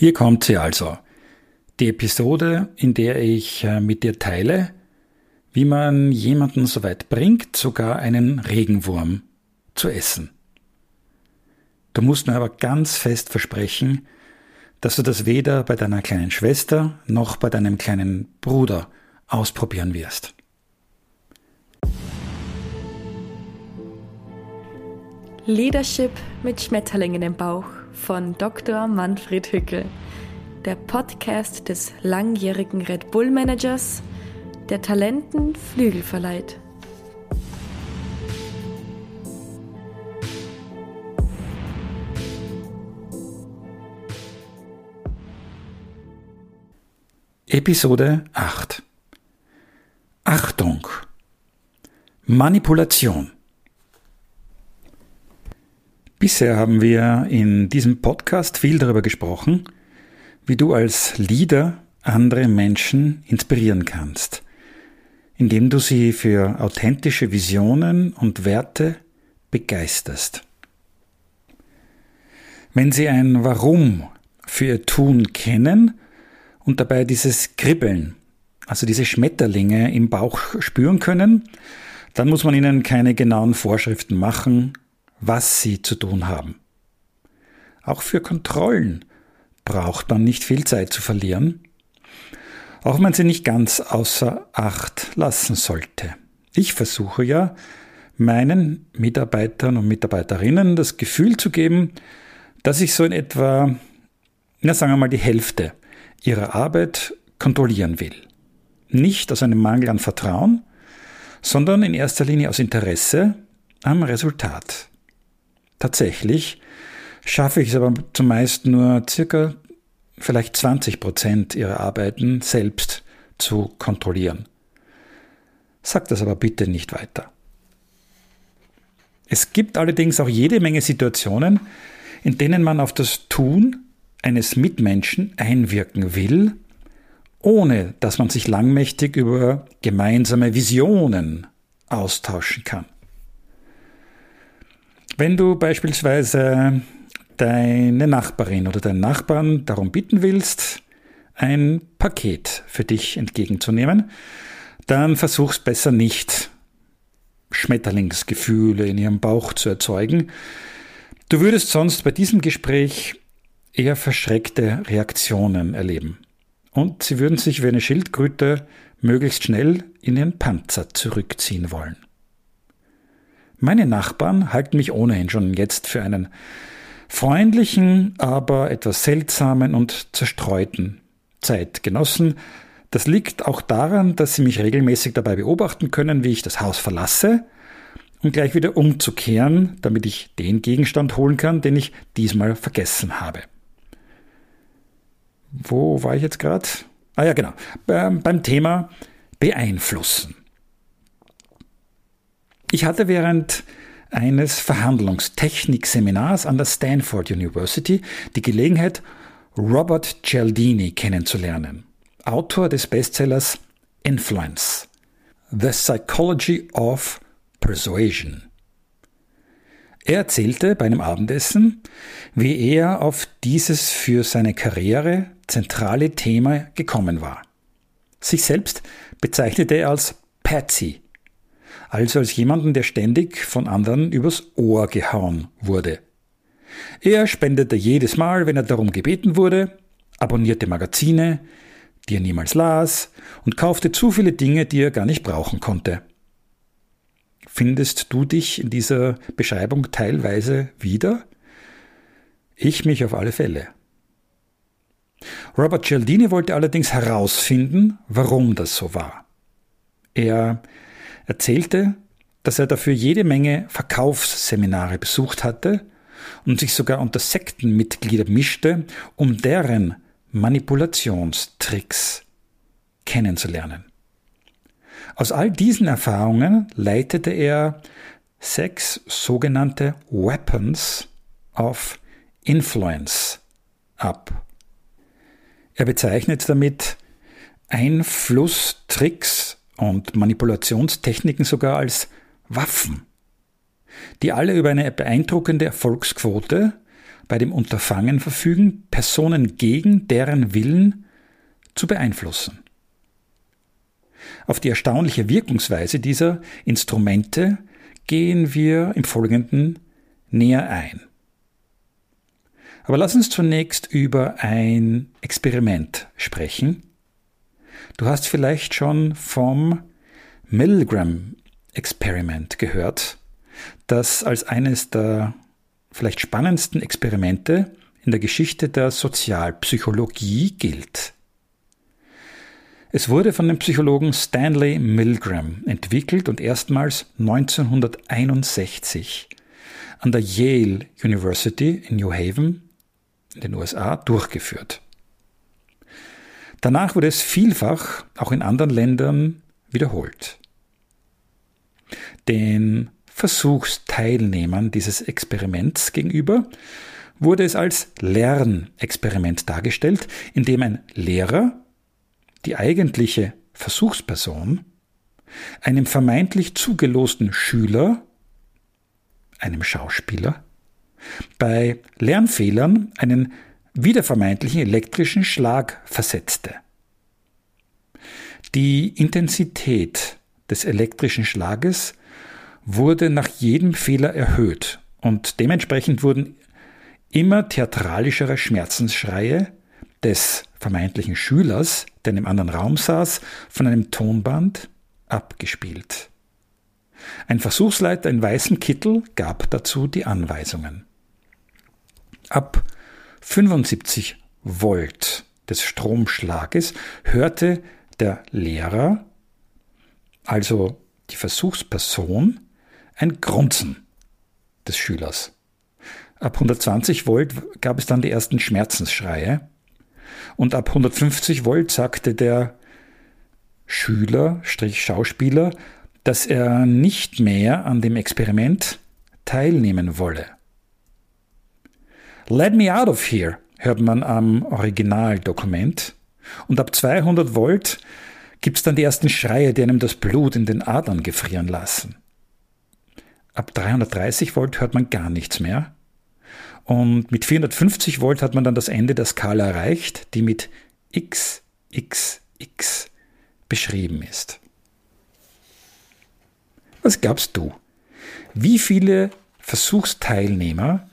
Hier kommt sie also. Die Episode, in der ich äh, mit dir teile, wie man jemanden so weit bringt, sogar einen Regenwurm zu essen. Du musst mir aber ganz fest versprechen, dass du das weder bei deiner kleinen Schwester noch bei deinem kleinen Bruder ausprobieren wirst. Leadership mit Schmetterlingen im Bauch von Dr. Manfred Hückel, der Podcast des langjährigen Red Bull Managers, der Talenten Flügel verleiht. Episode 8 Achtung! Manipulation Bisher haben wir in diesem Podcast viel darüber gesprochen, wie du als Leader andere Menschen inspirieren kannst, indem du sie für authentische Visionen und Werte begeisterst. Wenn sie ein Warum für ihr Tun kennen und dabei dieses Kribbeln, also diese Schmetterlinge im Bauch spüren können, dann muss man ihnen keine genauen Vorschriften machen was sie zu tun haben. Auch für Kontrollen braucht man nicht viel Zeit zu verlieren, auch wenn man sie nicht ganz außer Acht lassen sollte. Ich versuche ja, meinen Mitarbeitern und Mitarbeiterinnen das Gefühl zu geben, dass ich so in etwa, na sagen wir mal, die Hälfte ihrer Arbeit kontrollieren will. Nicht aus einem Mangel an Vertrauen, sondern in erster Linie aus Interesse am Resultat. Tatsächlich schaffe ich es aber zumeist nur circa vielleicht 20 Prozent ihrer Arbeiten selbst zu kontrollieren. Sag das aber bitte nicht weiter. Es gibt allerdings auch jede Menge Situationen, in denen man auf das Tun eines Mitmenschen einwirken will, ohne dass man sich langmächtig über gemeinsame Visionen austauschen kann. Wenn du beispielsweise deine Nachbarin oder deinen Nachbarn darum bitten willst, ein Paket für dich entgegenzunehmen, dann versuch's besser nicht, Schmetterlingsgefühle in ihrem Bauch zu erzeugen. Du würdest sonst bei diesem Gespräch eher verschreckte Reaktionen erleben. Und sie würden sich wie eine Schildkröte möglichst schnell in ihren Panzer zurückziehen wollen. Meine Nachbarn halten mich ohnehin schon jetzt für einen freundlichen, aber etwas seltsamen und zerstreuten Zeitgenossen. Das liegt auch daran, dass sie mich regelmäßig dabei beobachten können, wie ich das Haus verlasse, um gleich wieder umzukehren, damit ich den Gegenstand holen kann, den ich diesmal vergessen habe. Wo war ich jetzt gerade? Ah ja, genau. Beim Thema beeinflussen. Ich hatte während eines Verhandlungstechnikseminars an der Stanford University die Gelegenheit, Robert Cialdini kennenzulernen, Autor des Bestsellers Influence, The Psychology of Persuasion. Er erzählte bei einem Abendessen, wie er auf dieses für seine Karriere zentrale Thema gekommen war. Sich selbst bezeichnete er als Patsy, also als jemanden, der ständig von anderen übers Ohr gehauen wurde. Er spendete jedes Mal, wenn er darum gebeten wurde, abonnierte Magazine, die er niemals las, und kaufte zu viele Dinge, die er gar nicht brauchen konnte. Findest du dich in dieser Beschreibung teilweise wieder? Ich mich auf alle Fälle. Robert Cialdini wollte allerdings herausfinden, warum das so war. Er erzählte, dass er dafür jede Menge Verkaufsseminare besucht hatte und sich sogar unter Sektenmitglieder mischte, um deren Manipulationstricks kennenzulernen. Aus all diesen Erfahrungen leitete er sechs sogenannte Weapons of Influence ab. Er bezeichnet damit Einflusstricks und Manipulationstechniken sogar als Waffen, die alle über eine beeindruckende Erfolgsquote bei dem Unterfangen verfügen, Personen gegen deren Willen zu beeinflussen. Auf die erstaunliche Wirkungsweise dieser Instrumente gehen wir im Folgenden näher ein. Aber lass uns zunächst über ein Experiment sprechen. Du hast vielleicht schon vom Milgram Experiment gehört, das als eines der vielleicht spannendsten Experimente in der Geschichte der Sozialpsychologie gilt. Es wurde von dem Psychologen Stanley Milgram entwickelt und erstmals 1961 an der Yale University in New Haven in den USA durchgeführt. Danach wurde es vielfach auch in anderen Ländern wiederholt. Den Versuchsteilnehmern dieses Experiments gegenüber wurde es als Lernexperiment dargestellt, in dem ein Lehrer, die eigentliche Versuchsperson, einem vermeintlich zugelosten Schüler, einem Schauspieler, bei Lernfehlern einen wiedervermeintlichen elektrischen Schlag versetzte. Die Intensität des elektrischen Schlages wurde nach jedem Fehler erhöht und dementsprechend wurden immer theatralischere Schmerzensschreie des vermeintlichen Schülers, der in einem anderen Raum saß, von einem Tonband abgespielt. Ein Versuchsleiter in weißem Kittel gab dazu die Anweisungen. Ab 75 Volt des Stromschlages hörte der Lehrer, also die Versuchsperson, ein Grunzen des Schülers. Ab 120 Volt gab es dann die ersten Schmerzensschreie. Und ab 150 Volt sagte der Schüler, Schauspieler, dass er nicht mehr an dem Experiment teilnehmen wolle. Let me out of here, hört man am Originaldokument. Und ab 200 Volt gibt's dann die ersten Schreie, die einem das Blut in den Adern gefrieren lassen. Ab 330 Volt hört man gar nichts mehr. Und mit 450 Volt hat man dann das Ende der Skala erreicht, die mit XXX beschrieben ist. Was glaubst du? Wie viele Versuchsteilnehmer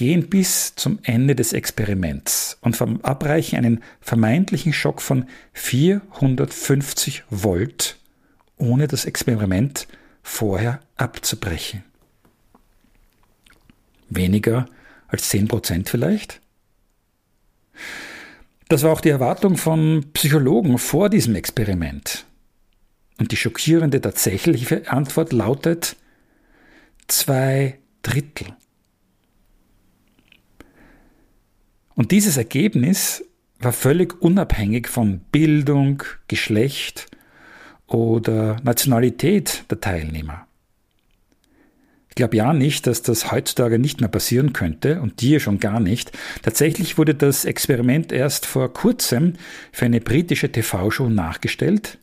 gehen bis zum Ende des Experiments und verabreichen einen vermeintlichen Schock von 450 Volt, ohne das Experiment vorher abzubrechen. Weniger als 10 Prozent vielleicht? Das war auch die Erwartung von Psychologen vor diesem Experiment. Und die schockierende tatsächliche Antwort lautet zwei Drittel. Und dieses Ergebnis war völlig unabhängig von Bildung, Geschlecht oder Nationalität der Teilnehmer. Ich glaube ja nicht, dass das heutzutage nicht mehr passieren könnte und dir schon gar nicht. Tatsächlich wurde das Experiment erst vor kurzem für eine britische TV-Show nachgestellt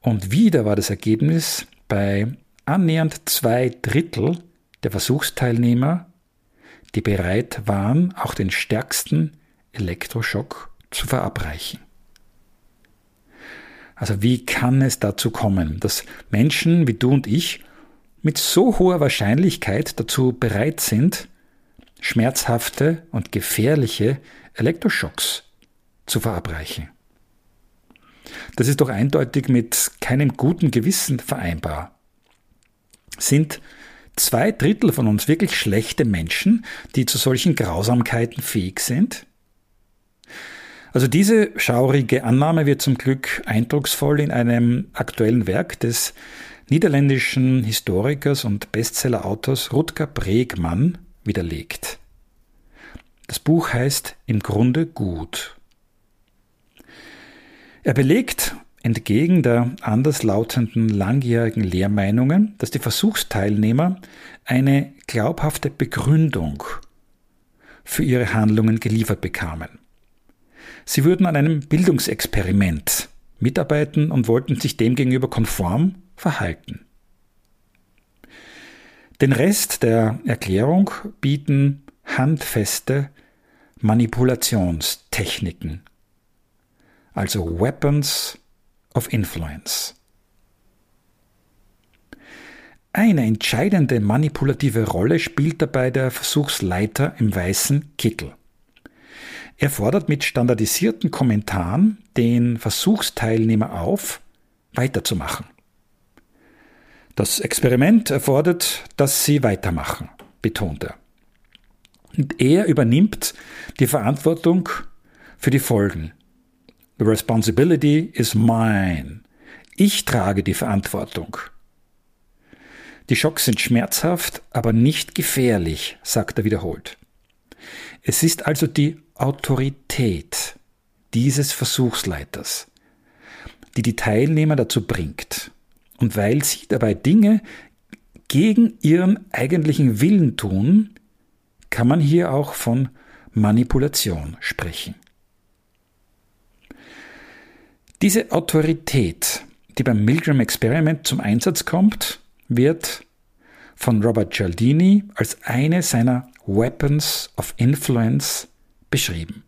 und wieder war das Ergebnis bei annähernd zwei Drittel der Versuchsteilnehmer, die bereit waren, auch den stärksten Elektroschock zu verabreichen. Also wie kann es dazu kommen, dass Menschen wie du und ich mit so hoher Wahrscheinlichkeit dazu bereit sind, schmerzhafte und gefährliche Elektroschocks zu verabreichen? Das ist doch eindeutig mit keinem guten Gewissen vereinbar. Sind zwei Drittel von uns wirklich schlechte Menschen, die zu solchen Grausamkeiten fähig sind? Also diese schaurige Annahme wird zum Glück eindrucksvoll in einem aktuellen Werk des niederländischen Historikers und Bestseller-Autors Rutger Bregmann widerlegt. Das Buch heißt Im Grunde gut. Er belegt entgegen der anderslautenden langjährigen Lehrmeinungen, dass die Versuchsteilnehmer eine glaubhafte Begründung für ihre Handlungen geliefert bekamen. Sie würden an einem Bildungsexperiment mitarbeiten und wollten sich demgegenüber konform verhalten. Den Rest der Erklärung bieten handfeste Manipulationstechniken, also Weapons of Influence. Eine entscheidende manipulative Rolle spielt dabei der Versuchsleiter im weißen Kittel. Er fordert mit standardisierten Kommentaren den Versuchsteilnehmer auf, weiterzumachen. Das Experiment erfordert, dass sie weitermachen, betont er. Und er übernimmt die Verantwortung für die Folgen. The responsibility is mine. Ich trage die Verantwortung. Die Schocks sind schmerzhaft, aber nicht gefährlich, sagt er wiederholt. Es ist also die Autorität dieses Versuchsleiters, die die Teilnehmer dazu bringt. Und weil sie dabei Dinge gegen ihren eigentlichen Willen tun, kann man hier auch von Manipulation sprechen. Diese Autorität, die beim Milgram Experiment zum Einsatz kommt, wird von Robert Cialdini als eine seiner Weapons of Influence beschrieben.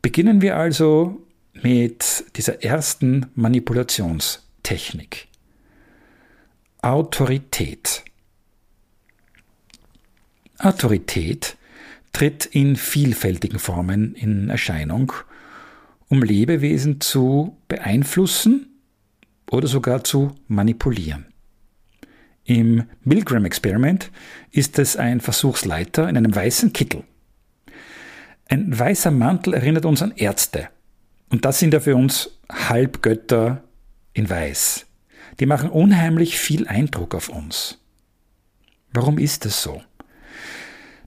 Beginnen wir also mit dieser ersten Manipulationstechnik. Autorität. Autorität tritt in vielfältigen Formen in Erscheinung, um Lebewesen zu beeinflussen oder sogar zu manipulieren. Im Milgram-Experiment ist es ein Versuchsleiter in einem weißen Kittel. Ein weißer Mantel erinnert uns an Ärzte. Und das sind ja für uns Halbgötter in Weiß. Die machen unheimlich viel Eindruck auf uns. Warum ist es so?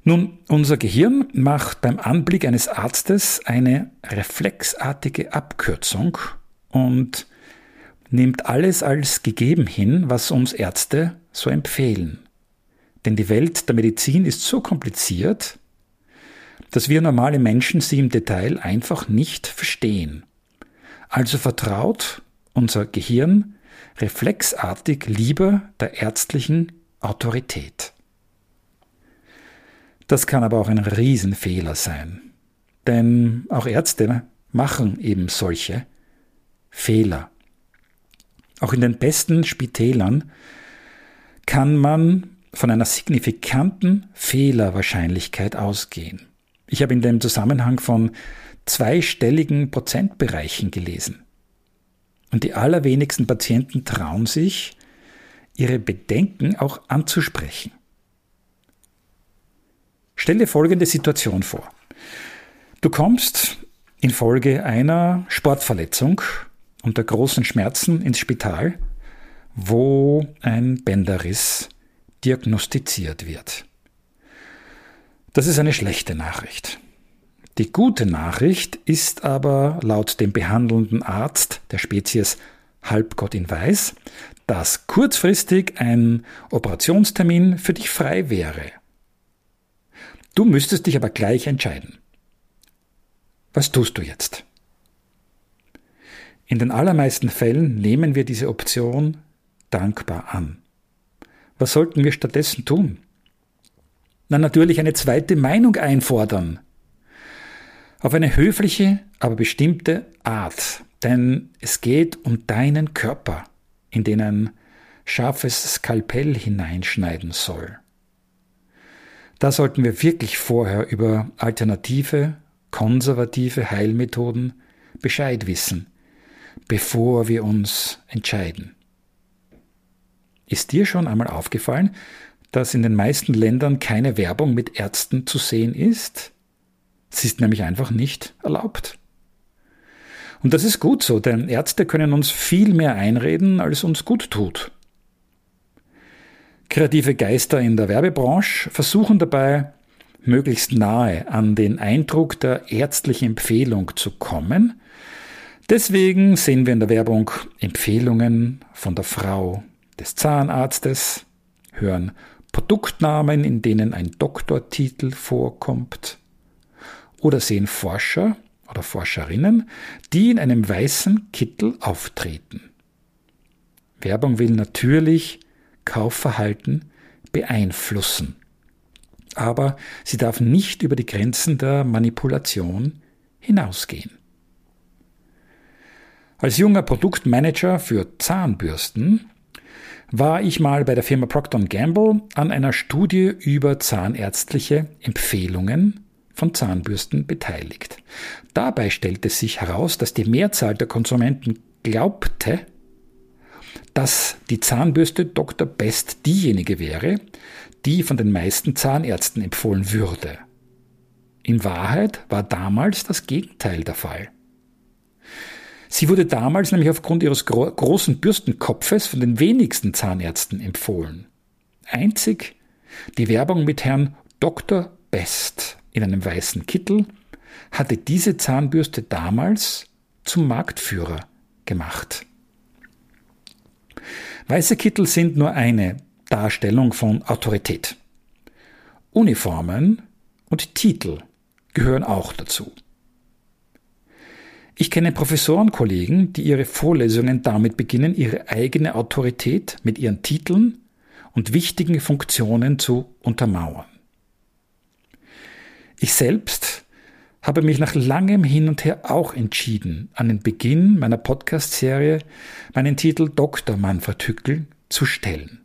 Nun, unser Gehirn macht beim Anblick eines Arztes eine reflexartige Abkürzung und nimmt alles als gegeben hin, was uns Ärzte so empfehlen. Denn die Welt der Medizin ist so kompliziert, dass wir normale Menschen sie im Detail einfach nicht verstehen. Also vertraut unser Gehirn reflexartig lieber der ärztlichen Autorität. Das kann aber auch ein Riesenfehler sein. Denn auch Ärzte machen eben solche Fehler. Auch in den besten Spitälern kann man von einer signifikanten Fehlerwahrscheinlichkeit ausgehen. Ich habe in dem Zusammenhang von zweistelligen Prozentbereichen gelesen. Und die allerwenigsten Patienten trauen sich, ihre Bedenken auch anzusprechen. Stell dir folgende Situation vor. Du kommst infolge einer Sportverletzung unter großen Schmerzen ins Spital, wo ein Bänderriss diagnostiziert wird. Das ist eine schlechte Nachricht. Die gute Nachricht ist aber laut dem behandelnden Arzt der Spezies Halbgott in Weiß, dass kurzfristig ein Operationstermin für dich frei wäre. Du müsstest dich aber gleich entscheiden. Was tust du jetzt? In den allermeisten Fällen nehmen wir diese Option dankbar an. Was sollten wir stattdessen tun? Na natürlich eine zweite Meinung einfordern. Auf eine höfliche, aber bestimmte Art. Denn es geht um deinen Körper, in den ein scharfes Skalpell hineinschneiden soll. Da sollten wir wirklich vorher über alternative, konservative Heilmethoden Bescheid wissen bevor wir uns entscheiden. Ist dir schon einmal aufgefallen, dass in den meisten Ländern keine Werbung mit Ärzten zu sehen ist? Sie ist nämlich einfach nicht erlaubt. Und das ist gut so, denn Ärzte können uns viel mehr einreden, als uns gut tut. Kreative Geister in der Werbebranche versuchen dabei, möglichst nahe an den Eindruck der ärztlichen Empfehlung zu kommen, Deswegen sehen wir in der Werbung Empfehlungen von der Frau des Zahnarztes, hören Produktnamen, in denen ein Doktortitel vorkommt, oder sehen Forscher oder Forscherinnen, die in einem weißen Kittel auftreten. Werbung will natürlich Kaufverhalten beeinflussen. aber sie darf nicht über die Grenzen der Manipulation hinausgehen. Als junger Produktmanager für Zahnbürsten war ich mal bei der Firma Procter Gamble an einer Studie über zahnärztliche Empfehlungen von Zahnbürsten beteiligt. Dabei stellte sich heraus, dass die Mehrzahl der Konsumenten glaubte, dass die Zahnbürste Dr. Best diejenige wäre, die von den meisten Zahnärzten empfohlen würde. In Wahrheit war damals das Gegenteil der Fall. Sie wurde damals nämlich aufgrund ihres gro großen Bürstenkopfes von den wenigsten Zahnärzten empfohlen. Einzig die Werbung mit Herrn Dr. Best in einem weißen Kittel hatte diese Zahnbürste damals zum Marktführer gemacht. Weiße Kittel sind nur eine Darstellung von Autorität. Uniformen und Titel gehören auch dazu. Ich kenne Professorenkollegen, die ihre Vorlesungen damit beginnen, ihre eigene Autorität mit ihren Titeln und wichtigen Funktionen zu untermauern. Ich selbst habe mich nach langem Hin und Her auch entschieden, an den Beginn meiner Podcast-Serie meinen Titel Dr. Manfred Hückel zu stellen.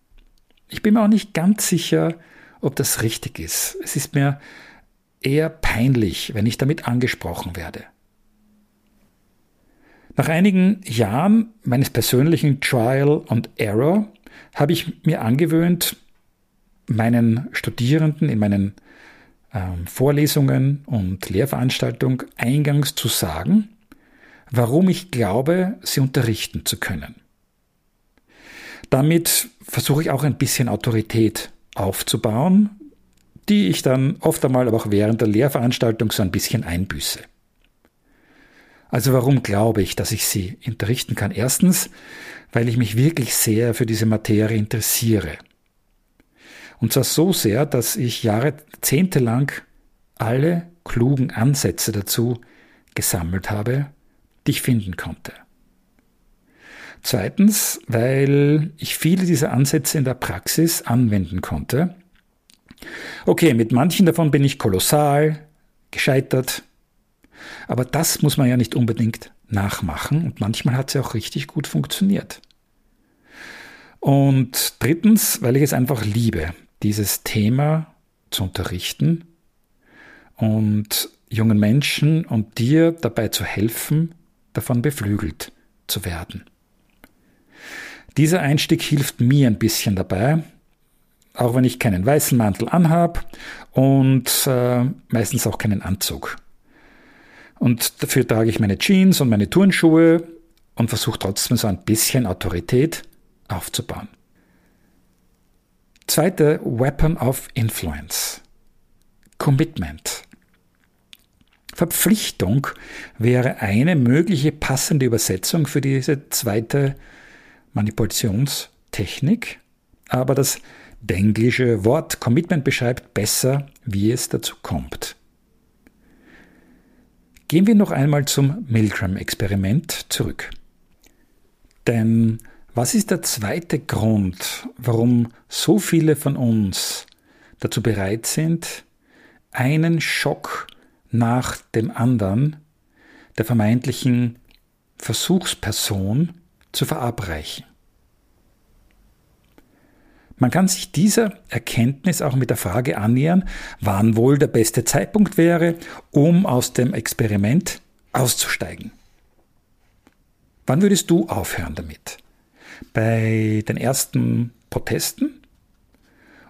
Ich bin mir auch nicht ganz sicher, ob das richtig ist. Es ist mir eher peinlich, wenn ich damit angesprochen werde. Nach einigen Jahren meines persönlichen Trial and Error habe ich mir angewöhnt, meinen Studierenden in meinen ähm, Vorlesungen und Lehrveranstaltungen eingangs zu sagen, warum ich glaube, sie unterrichten zu können. Damit versuche ich auch ein bisschen Autorität aufzubauen, die ich dann oft einmal aber auch während der Lehrveranstaltung so ein bisschen einbüße. Also warum glaube ich, dass ich sie unterrichten kann? Erstens, weil ich mich wirklich sehr für diese Materie interessiere. Und zwar so sehr, dass ich jahrzehntelang alle klugen Ansätze dazu gesammelt habe, die ich finden konnte. Zweitens, weil ich viele dieser Ansätze in der Praxis anwenden konnte. Okay, mit manchen davon bin ich kolossal gescheitert, aber das muss man ja nicht unbedingt nachmachen und manchmal hat sie auch richtig gut funktioniert. Und drittens, weil ich es einfach liebe, dieses Thema zu unterrichten und jungen Menschen und dir dabei zu helfen, davon beflügelt zu werden. Dieser Einstieg hilft mir ein bisschen dabei, auch wenn ich keinen weißen Mantel anhab und äh, meistens auch keinen Anzug. Und dafür trage ich meine Jeans und meine Turnschuhe und versuche trotzdem so ein bisschen Autorität aufzubauen. Zweite Weapon of Influence. Commitment. Verpflichtung wäre eine mögliche passende Übersetzung für diese zweite Manipulationstechnik, aber das englische Wort Commitment beschreibt besser, wie es dazu kommt. Gehen wir noch einmal zum Milgram-Experiment zurück. Denn was ist der zweite Grund, warum so viele von uns dazu bereit sind, einen Schock nach dem anderen der vermeintlichen Versuchsperson zu verabreichen? Man kann sich dieser Erkenntnis auch mit der Frage annähern, wann wohl der beste Zeitpunkt wäre, um aus dem Experiment auszusteigen. Wann würdest du aufhören damit? Bei den ersten Protesten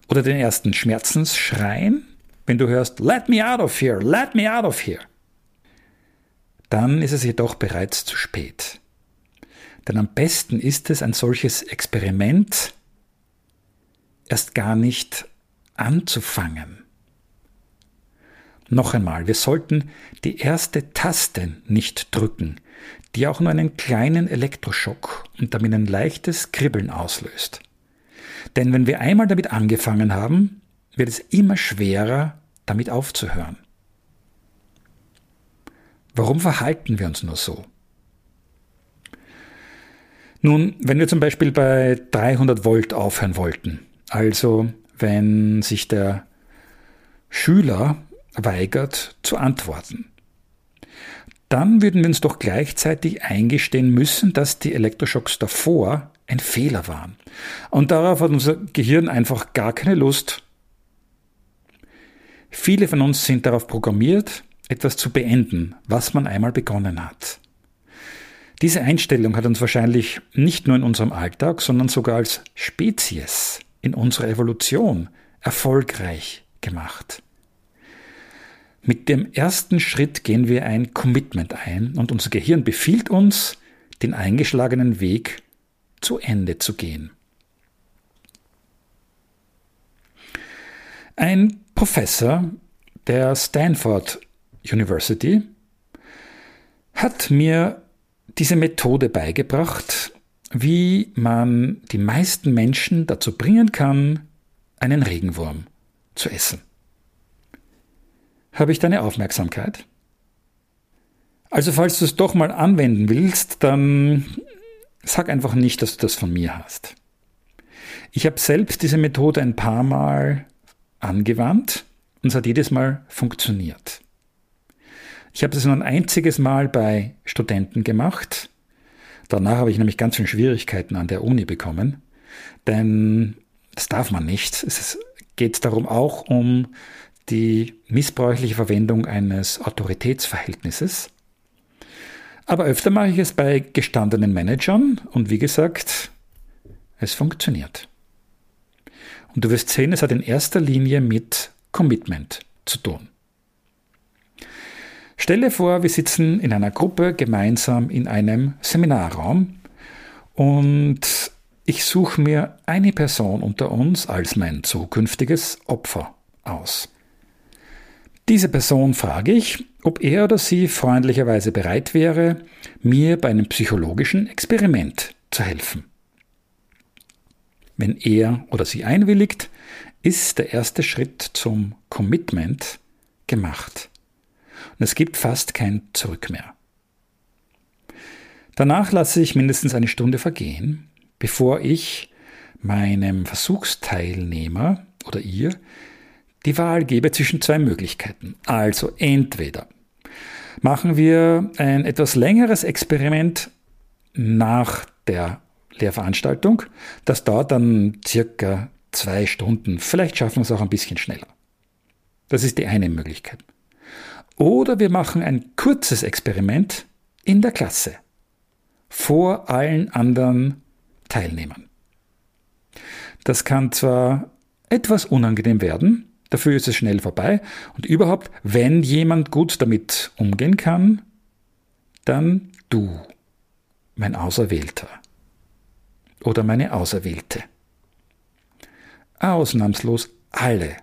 oder den ersten Schmerzensschreien, wenn du hörst, let me out of here, let me out of here, dann ist es jedoch bereits zu spät. Denn am besten ist es, ein solches Experiment erst gar nicht anzufangen. Noch einmal, wir sollten die erste Taste nicht drücken, die auch nur einen kleinen Elektroschock und damit ein leichtes Kribbeln auslöst. Denn wenn wir einmal damit angefangen haben, wird es immer schwerer, damit aufzuhören. Warum verhalten wir uns nur so? Nun, wenn wir zum Beispiel bei 300 Volt aufhören wollten, also wenn sich der Schüler weigert zu antworten. Dann würden wir uns doch gleichzeitig eingestehen müssen, dass die Elektroschocks davor ein Fehler waren. Und darauf hat unser Gehirn einfach gar keine Lust. Viele von uns sind darauf programmiert, etwas zu beenden, was man einmal begonnen hat. Diese Einstellung hat uns wahrscheinlich nicht nur in unserem Alltag, sondern sogar als Spezies in unserer Evolution erfolgreich gemacht. Mit dem ersten Schritt gehen wir ein Commitment ein und unser Gehirn befiehlt uns, den eingeschlagenen Weg zu Ende zu gehen. Ein Professor der Stanford University hat mir diese Methode beigebracht, wie man die meisten Menschen dazu bringen kann, einen Regenwurm zu essen. Habe ich deine Aufmerksamkeit? Also falls du es doch mal anwenden willst, dann sag einfach nicht, dass du das von mir hast. Ich habe selbst diese Methode ein paar Mal angewandt und es hat jedes Mal funktioniert. Ich habe das nur ein einziges Mal bei Studenten gemacht. Danach habe ich nämlich ganz schön Schwierigkeiten an der Uni bekommen, denn das darf man nicht. Es geht darum auch um die missbräuchliche Verwendung eines Autoritätsverhältnisses. Aber öfter mache ich es bei gestandenen Managern und wie gesagt, es funktioniert. Und du wirst sehen, es hat in erster Linie mit Commitment zu tun. Stelle vor, wir sitzen in einer Gruppe gemeinsam in einem Seminarraum und ich suche mir eine Person unter uns als mein zukünftiges Opfer aus. Diese Person frage ich, ob er oder sie freundlicherweise bereit wäre, mir bei einem psychologischen Experiment zu helfen. Wenn er oder sie einwilligt, ist der erste Schritt zum Commitment gemacht. Und es gibt fast kein Zurück mehr. Danach lasse ich mindestens eine Stunde vergehen, bevor ich meinem Versuchsteilnehmer oder ihr die Wahl gebe zwischen zwei Möglichkeiten. Also entweder machen wir ein etwas längeres Experiment nach der Lehrveranstaltung. Das dauert dann circa zwei Stunden. Vielleicht schaffen wir es auch ein bisschen schneller. Das ist die eine Möglichkeit. Oder wir machen ein kurzes Experiment in der Klasse vor allen anderen Teilnehmern. Das kann zwar etwas unangenehm werden, dafür ist es schnell vorbei und überhaupt, wenn jemand gut damit umgehen kann, dann du, mein Auserwählter oder meine Auserwählte. Ausnahmslos alle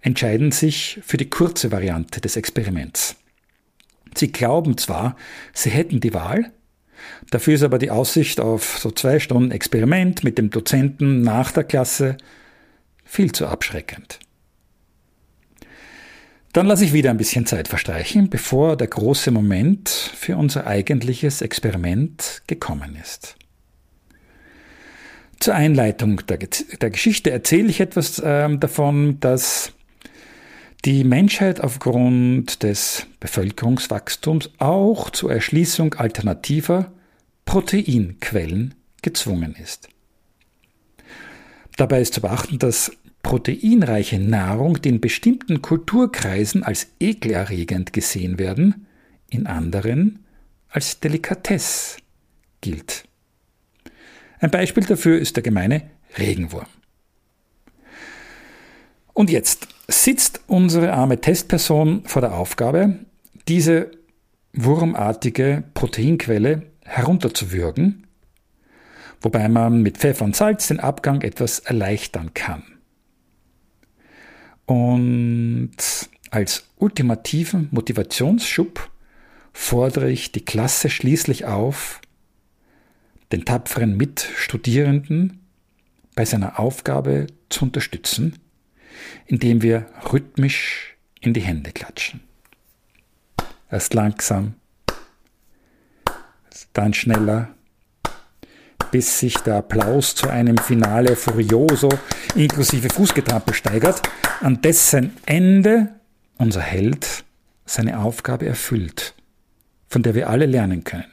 entscheiden sich für die kurze Variante des Experiments. Sie glauben zwar, sie hätten die Wahl, dafür ist aber die Aussicht auf so zwei Stunden Experiment mit dem Dozenten nach der Klasse viel zu abschreckend. Dann lasse ich wieder ein bisschen Zeit verstreichen, bevor der große Moment für unser eigentliches Experiment gekommen ist. Zur Einleitung der, der Geschichte erzähle ich etwas äh, davon, dass die Menschheit aufgrund des Bevölkerungswachstums auch zur Erschließung alternativer Proteinquellen gezwungen ist. Dabei ist zu beachten, dass proteinreiche Nahrung, die in bestimmten Kulturkreisen als ekelerregend gesehen werden, in anderen als Delikatesse gilt. Ein Beispiel dafür ist der gemeine Regenwurm. Und jetzt sitzt unsere arme Testperson vor der Aufgabe, diese wurmartige Proteinquelle herunterzuwürgen, wobei man mit Pfeffer und Salz den Abgang etwas erleichtern kann. Und als ultimativen Motivationsschub fordere ich die Klasse schließlich auf, den tapferen Mitstudierenden bei seiner Aufgabe zu unterstützen indem wir rhythmisch in die Hände klatschen. Erst langsam, dann schneller, bis sich der Applaus zu einem Finale Furioso inklusive Fußgetrampel steigert, an dessen Ende unser Held seine Aufgabe erfüllt, von der wir alle lernen können.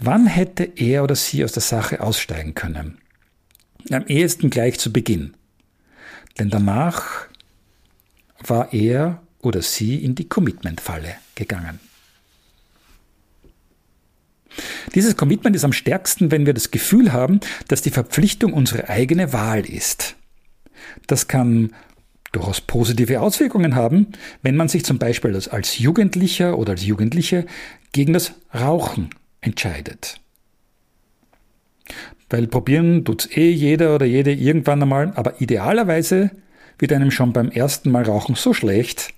Wann hätte er oder sie aus der Sache aussteigen können? Am ehesten gleich zu Beginn. Denn danach war er oder sie in die Commitment-Falle gegangen. Dieses Commitment ist am stärksten, wenn wir das Gefühl haben, dass die Verpflichtung unsere eigene Wahl ist. Das kann durchaus positive Auswirkungen haben, wenn man sich zum Beispiel als Jugendlicher oder als Jugendliche gegen das Rauchen entscheidet. Weil probieren tut's eh jeder oder jede irgendwann einmal, aber idealerweise wird einem schon beim ersten Mal Rauchen so schlecht,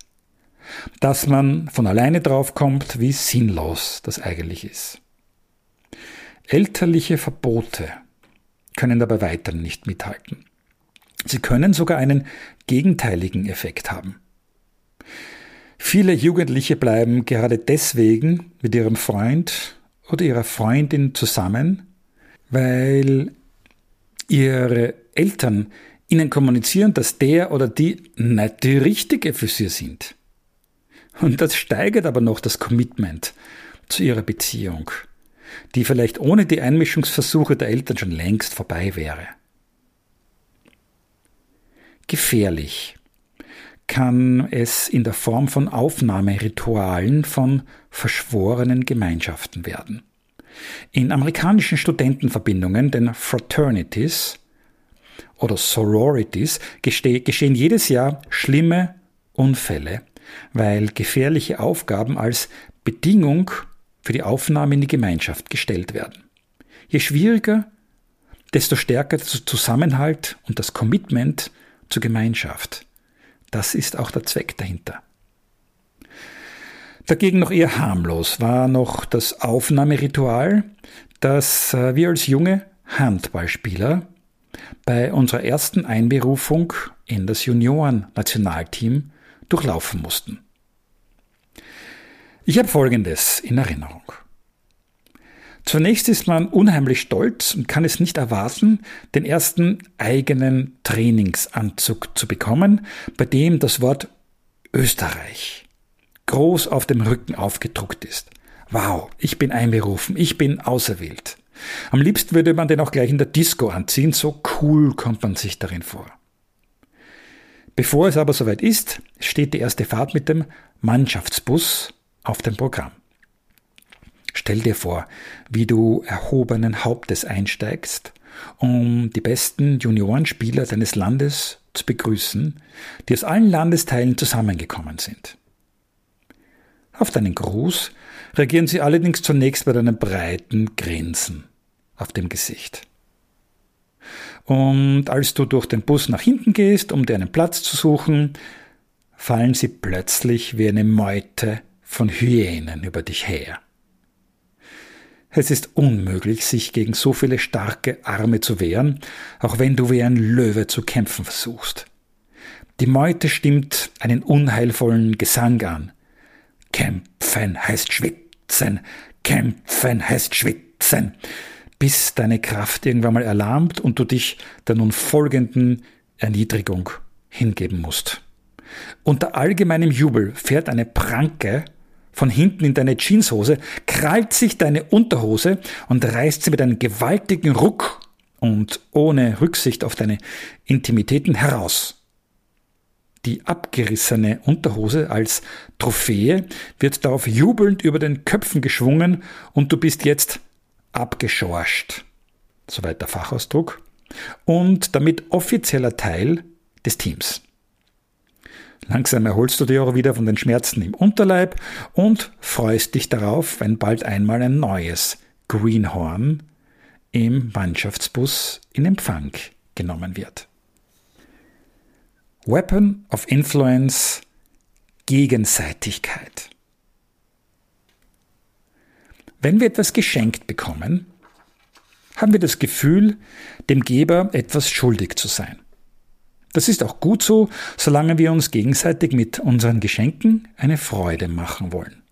dass man von alleine draufkommt, wie sinnlos das eigentlich ist. Elterliche Verbote können dabei weiter nicht mithalten. Sie können sogar einen gegenteiligen Effekt haben. Viele Jugendliche bleiben gerade deswegen mit ihrem Freund oder ihrer Freundin zusammen, weil ihre Eltern ihnen kommunizieren, dass der oder die nicht die Richtige für sie sind. Und das steigert aber noch das Commitment zu ihrer Beziehung die vielleicht ohne die Einmischungsversuche der Eltern schon längst vorbei wäre. Gefährlich kann es in der Form von Aufnahmeritualen von verschworenen Gemeinschaften werden. In amerikanischen Studentenverbindungen, den Fraternities oder Sororities, geschehen jedes Jahr schlimme Unfälle, weil gefährliche Aufgaben als Bedingung für die Aufnahme in die Gemeinschaft gestellt werden. Je schwieriger, desto stärker der Zusammenhalt und das Commitment zur Gemeinschaft. Das ist auch der Zweck dahinter. Dagegen noch eher harmlos war noch das Aufnahmeritual, das äh, wir als junge Handballspieler bei unserer ersten Einberufung in das Junioren-Nationalteam durchlaufen mussten. Ich habe Folgendes in Erinnerung. Zunächst ist man unheimlich stolz und kann es nicht erwarten, den ersten eigenen Trainingsanzug zu bekommen, bei dem das Wort Österreich groß auf dem Rücken aufgedruckt ist. Wow, ich bin einberufen, ich bin auserwählt. Am liebsten würde man den auch gleich in der Disco anziehen, so cool kommt man sich darin vor. Bevor es aber soweit ist, steht die erste Fahrt mit dem Mannschaftsbus auf dem Programm. Stell dir vor, wie du erhobenen Hauptes einsteigst, um die besten Juniorenspieler deines Landes zu begrüßen, die aus allen Landesteilen zusammengekommen sind. Auf deinen Gruß reagieren sie allerdings zunächst mit einem breiten Grinsen auf dem Gesicht. Und als du durch den Bus nach hinten gehst, um dir einen Platz zu suchen, fallen sie plötzlich wie eine Meute von Hyänen über dich her. Es ist unmöglich, sich gegen so viele starke Arme zu wehren, auch wenn du wie ein Löwe zu kämpfen versuchst. Die Meute stimmt einen unheilvollen Gesang an. Kämpfen heißt schwitzen, kämpfen heißt schwitzen, bis deine Kraft irgendwann mal erlahmt und du dich der nun folgenden Erniedrigung hingeben musst. Unter allgemeinem Jubel fährt eine Pranke von hinten in deine Jeanshose, krallt sich deine Unterhose und reißt sie mit einem gewaltigen Ruck und ohne Rücksicht auf deine Intimitäten heraus. Die abgerissene Unterhose als Trophäe wird darauf jubelnd über den Köpfen geschwungen und du bist jetzt abgeschorcht. Soweit der Fachausdruck. Und damit offizieller Teil des Teams. Langsam erholst du dich auch wieder von den Schmerzen im Unterleib und freust dich darauf, wenn bald einmal ein neues Greenhorn im Mannschaftsbus in Empfang genommen wird. Weapon of Influence Gegenseitigkeit. Wenn wir etwas geschenkt bekommen, haben wir das Gefühl, dem Geber etwas schuldig zu sein. Das ist auch gut so, solange wir uns gegenseitig mit unseren Geschenken eine Freude machen wollen.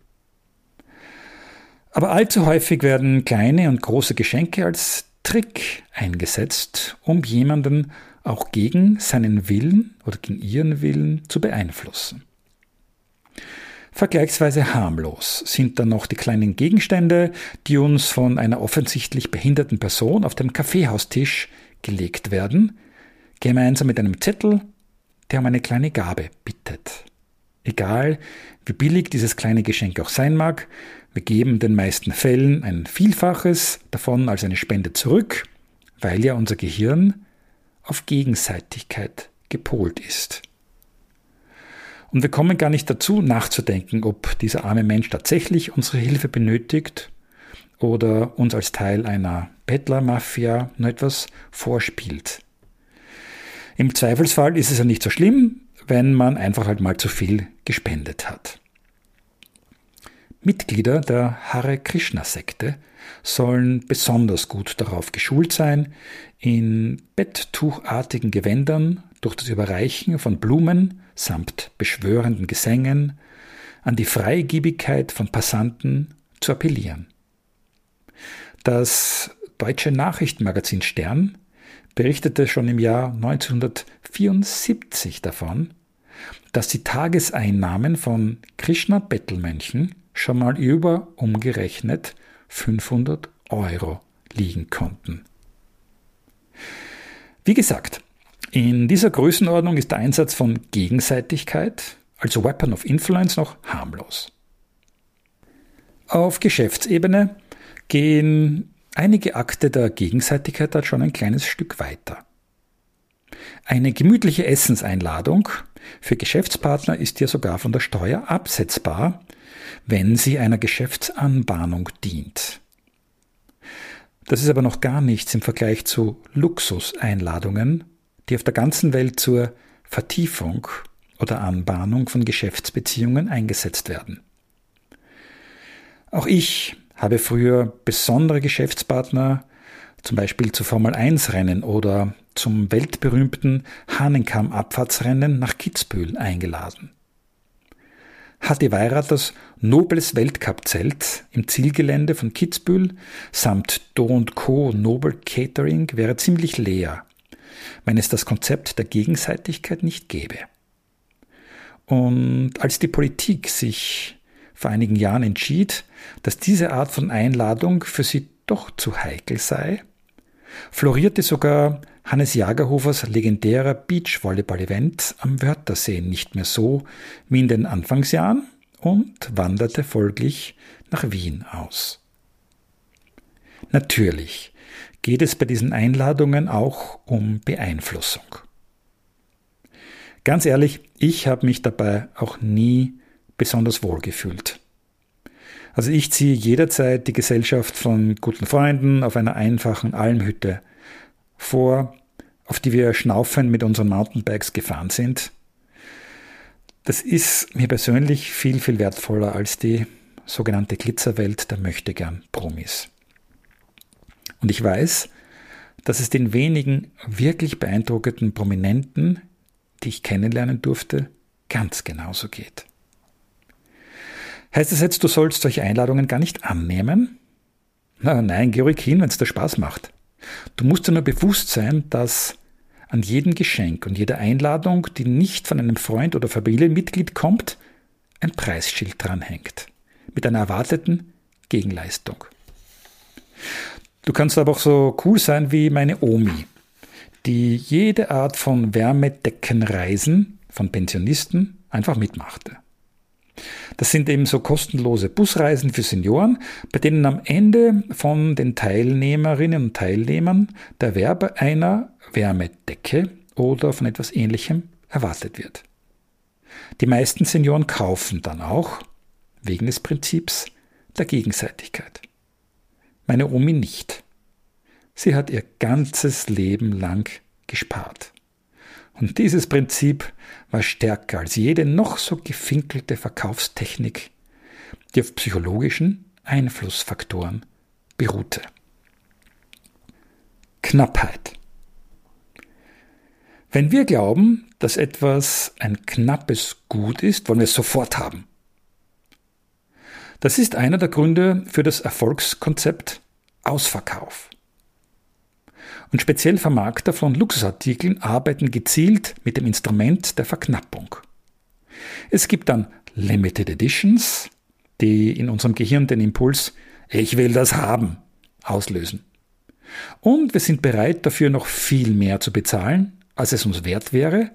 Aber allzu häufig werden kleine und große Geschenke als Trick eingesetzt, um jemanden auch gegen seinen Willen oder gegen ihren Willen zu beeinflussen. Vergleichsweise harmlos sind dann noch die kleinen Gegenstände, die uns von einer offensichtlich behinderten Person auf dem Kaffeehaustisch gelegt werden, gemeinsam mit einem Zettel, der um eine kleine Gabe bittet. Egal, wie billig dieses kleine Geschenk auch sein mag, wir geben den meisten Fällen ein Vielfaches davon als eine Spende zurück, weil ja unser Gehirn auf Gegenseitigkeit gepolt ist. Und wir kommen gar nicht dazu, nachzudenken, ob dieser arme Mensch tatsächlich unsere Hilfe benötigt oder uns als Teil einer Bettlermafia nur etwas vorspielt. Im Zweifelsfall ist es ja nicht so schlimm, wenn man einfach halt mal zu viel gespendet hat. Mitglieder der Hare Krishna-Sekte sollen besonders gut darauf geschult sein, in betttuchartigen Gewändern durch das Überreichen von Blumen samt beschwörenden Gesängen an die Freigiebigkeit von Passanten zu appellieren. Das deutsche Nachrichtenmagazin Stern berichtete schon im Jahr 1974 davon, dass die Tageseinnahmen von Krishna-Bettelmönchen schon mal über umgerechnet 500 Euro liegen konnten. Wie gesagt, in dieser Größenordnung ist der Einsatz von Gegenseitigkeit, also Weapon of Influence, noch harmlos. Auf Geschäftsebene gehen einige Akte der Gegenseitigkeit dort schon ein kleines Stück weiter. Eine gemütliche Essenseinladung für Geschäftspartner ist ja sogar von der Steuer absetzbar, wenn sie einer Geschäftsanbahnung dient. Das ist aber noch gar nichts im Vergleich zu Luxuseinladungen, die auf der ganzen Welt zur Vertiefung oder Anbahnung von Geschäftsbeziehungen eingesetzt werden. Auch ich habe früher besondere Geschäftspartner, zum Beispiel zu Formel 1 Rennen oder zum weltberühmten Hahnenkamm-Abfahrtsrennen nach Kitzbühel eingeladen. Hatte Weirat das Nobles Weltcup-Zelt im Zielgelände von Kitzbühel samt Do Co. Nobel Catering wäre ziemlich leer, wenn es das Konzept der Gegenseitigkeit nicht gäbe. Und als die Politik sich vor einigen Jahren entschied, dass diese Art von Einladung für sie doch zu heikel sei, florierte sogar Hannes Jagerhofers legendärer Beachvolleyball-Event am Wörthersee nicht mehr so wie in den Anfangsjahren und wanderte folglich nach Wien aus. Natürlich geht es bei diesen Einladungen auch um Beeinflussung. Ganz ehrlich, ich habe mich dabei auch nie besonders wohl gefühlt. Also ich ziehe jederzeit die Gesellschaft von guten Freunden auf einer einfachen Almhütte vor, auf die wir schnaufend mit unseren Mountainbikes gefahren sind. Das ist mir persönlich viel, viel wertvoller als die sogenannte Glitzerwelt der Möchtegern Promis. Und ich weiß, dass es den wenigen wirklich beeindruckenden Prominenten, die ich kennenlernen durfte, ganz genauso geht. Heißt das jetzt, du sollst solche Einladungen gar nicht annehmen? Na, nein, geh ruhig hin, wenn es dir Spaß macht. Du musst dir nur bewusst sein, dass an jedem Geschenk und jeder Einladung, die nicht von einem Freund oder Familienmitglied kommt, ein Preisschild dranhängt. Mit einer erwarteten Gegenleistung. Du kannst aber auch so cool sein wie meine Omi, die jede Art von Wärmedeckenreisen von Pensionisten einfach mitmachte. Das sind eben so kostenlose Busreisen für Senioren, bei denen am Ende von den Teilnehmerinnen und Teilnehmern der Werbe einer Wärmedecke oder von etwas Ähnlichem erwartet wird. Die meisten Senioren kaufen dann auch, wegen des Prinzips der Gegenseitigkeit. Meine Omi nicht. Sie hat ihr ganzes Leben lang gespart. Und dieses Prinzip war stärker als jede noch so gefinkelte Verkaufstechnik, die auf psychologischen Einflussfaktoren beruhte. Knappheit. Wenn wir glauben, dass etwas ein knappes Gut ist, wollen wir es sofort haben. Das ist einer der Gründe für das Erfolgskonzept Ausverkauf. Und speziell Vermarkter von Luxusartikeln arbeiten gezielt mit dem Instrument der Verknappung. Es gibt dann Limited Editions, die in unserem Gehirn den Impuls, ich will das haben, auslösen. Und wir sind bereit dafür noch viel mehr zu bezahlen, als es uns wert wäre,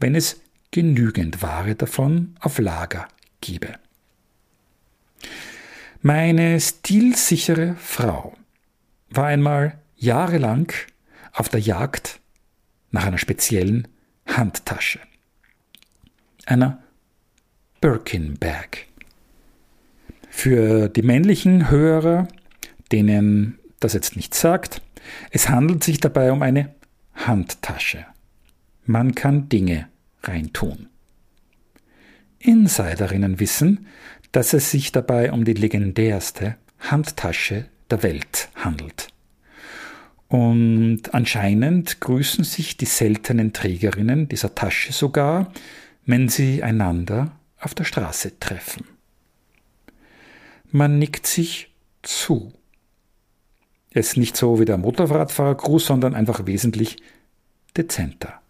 wenn es genügend Ware davon auf Lager gäbe. Meine stilsichere Frau war einmal jahrelang auf der Jagd nach einer speziellen Handtasche, einer Birkin Bag. Für die männlichen Hörer, denen das jetzt nicht sagt, es handelt sich dabei um eine Handtasche. Man kann Dinge reintun. Insiderinnen wissen, dass es sich dabei um die legendärste Handtasche der Welt handelt. Und anscheinend grüßen sich die seltenen Trägerinnen dieser Tasche sogar, wenn sie einander auf der Straße treffen. Man nickt sich zu. Es ist nicht so wie der Motorradfahrergruß, sondern einfach wesentlich dezenter.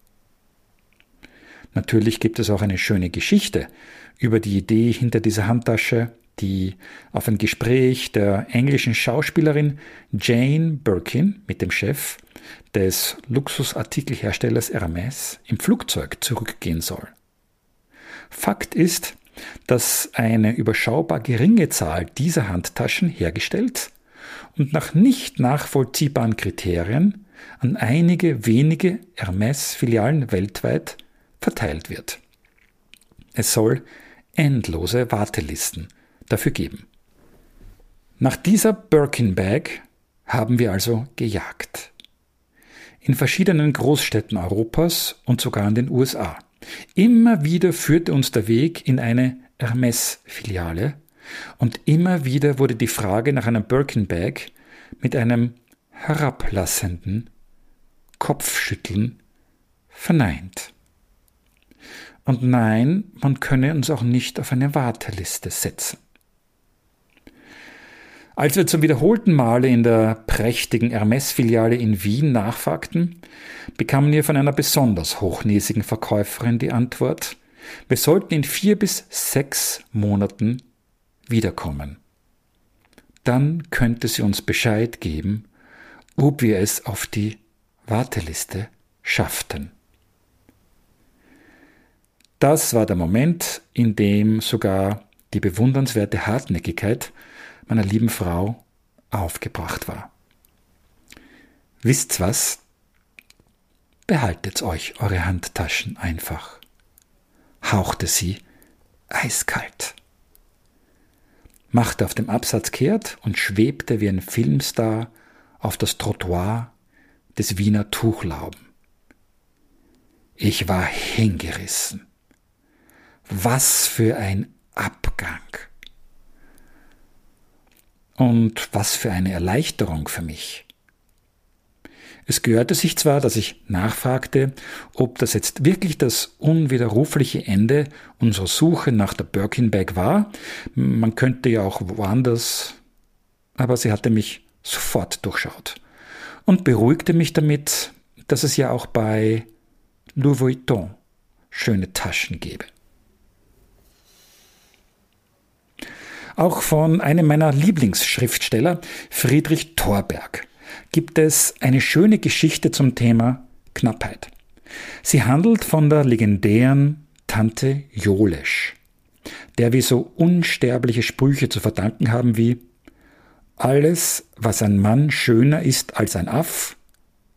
Natürlich gibt es auch eine schöne Geschichte über die Idee hinter dieser Handtasche, die auf ein Gespräch der englischen Schauspielerin Jane Birkin mit dem Chef des Luxusartikelherstellers Hermes im Flugzeug zurückgehen soll. Fakt ist, dass eine überschaubar geringe Zahl dieser Handtaschen hergestellt und nach nicht nachvollziehbaren Kriterien an einige wenige Hermes-Filialen weltweit verteilt wird. Es soll endlose Wartelisten dafür geben. Nach dieser Birkin Bag haben wir also gejagt. In verschiedenen Großstädten Europas und sogar in den USA. Immer wieder führte uns der Weg in eine Hermes-Filiale und immer wieder wurde die Frage nach einer Birkin Bag mit einem herablassenden Kopfschütteln verneint. Und nein, man könne uns auch nicht auf eine Warteliste setzen. Als wir zum wiederholten Male in der prächtigen Hermes-Filiale in Wien nachfragten, bekamen wir von einer besonders hochnäsigen Verkäuferin die Antwort, wir sollten in vier bis sechs Monaten wiederkommen. Dann könnte sie uns Bescheid geben, ob wir es auf die Warteliste schafften. Das war der Moment, in dem sogar die bewundernswerte Hartnäckigkeit meiner lieben Frau aufgebracht war. Wisst's was? Behaltet euch eure Handtaschen einfach, hauchte sie eiskalt, machte auf dem Absatz kehrt und schwebte wie ein Filmstar auf das Trottoir des Wiener Tuchlauben. Ich war hingerissen. Was für ein Abgang. Und was für eine Erleichterung für mich. Es gehörte sich zwar, dass ich nachfragte, ob das jetzt wirklich das unwiderrufliche Ende unserer Suche nach der Birkenbag war. Man könnte ja auch woanders, aber sie hatte mich sofort durchschaut und beruhigte mich damit, dass es ja auch bei Louis Vuitton schöne Taschen gäbe. Auch von einem meiner Lieblingsschriftsteller, Friedrich Thorberg, gibt es eine schöne Geschichte zum Thema Knappheit. Sie handelt von der legendären Tante Jolesch, der wir so unsterbliche Sprüche zu verdanken haben wie Alles, was ein Mann schöner ist als ein Aff,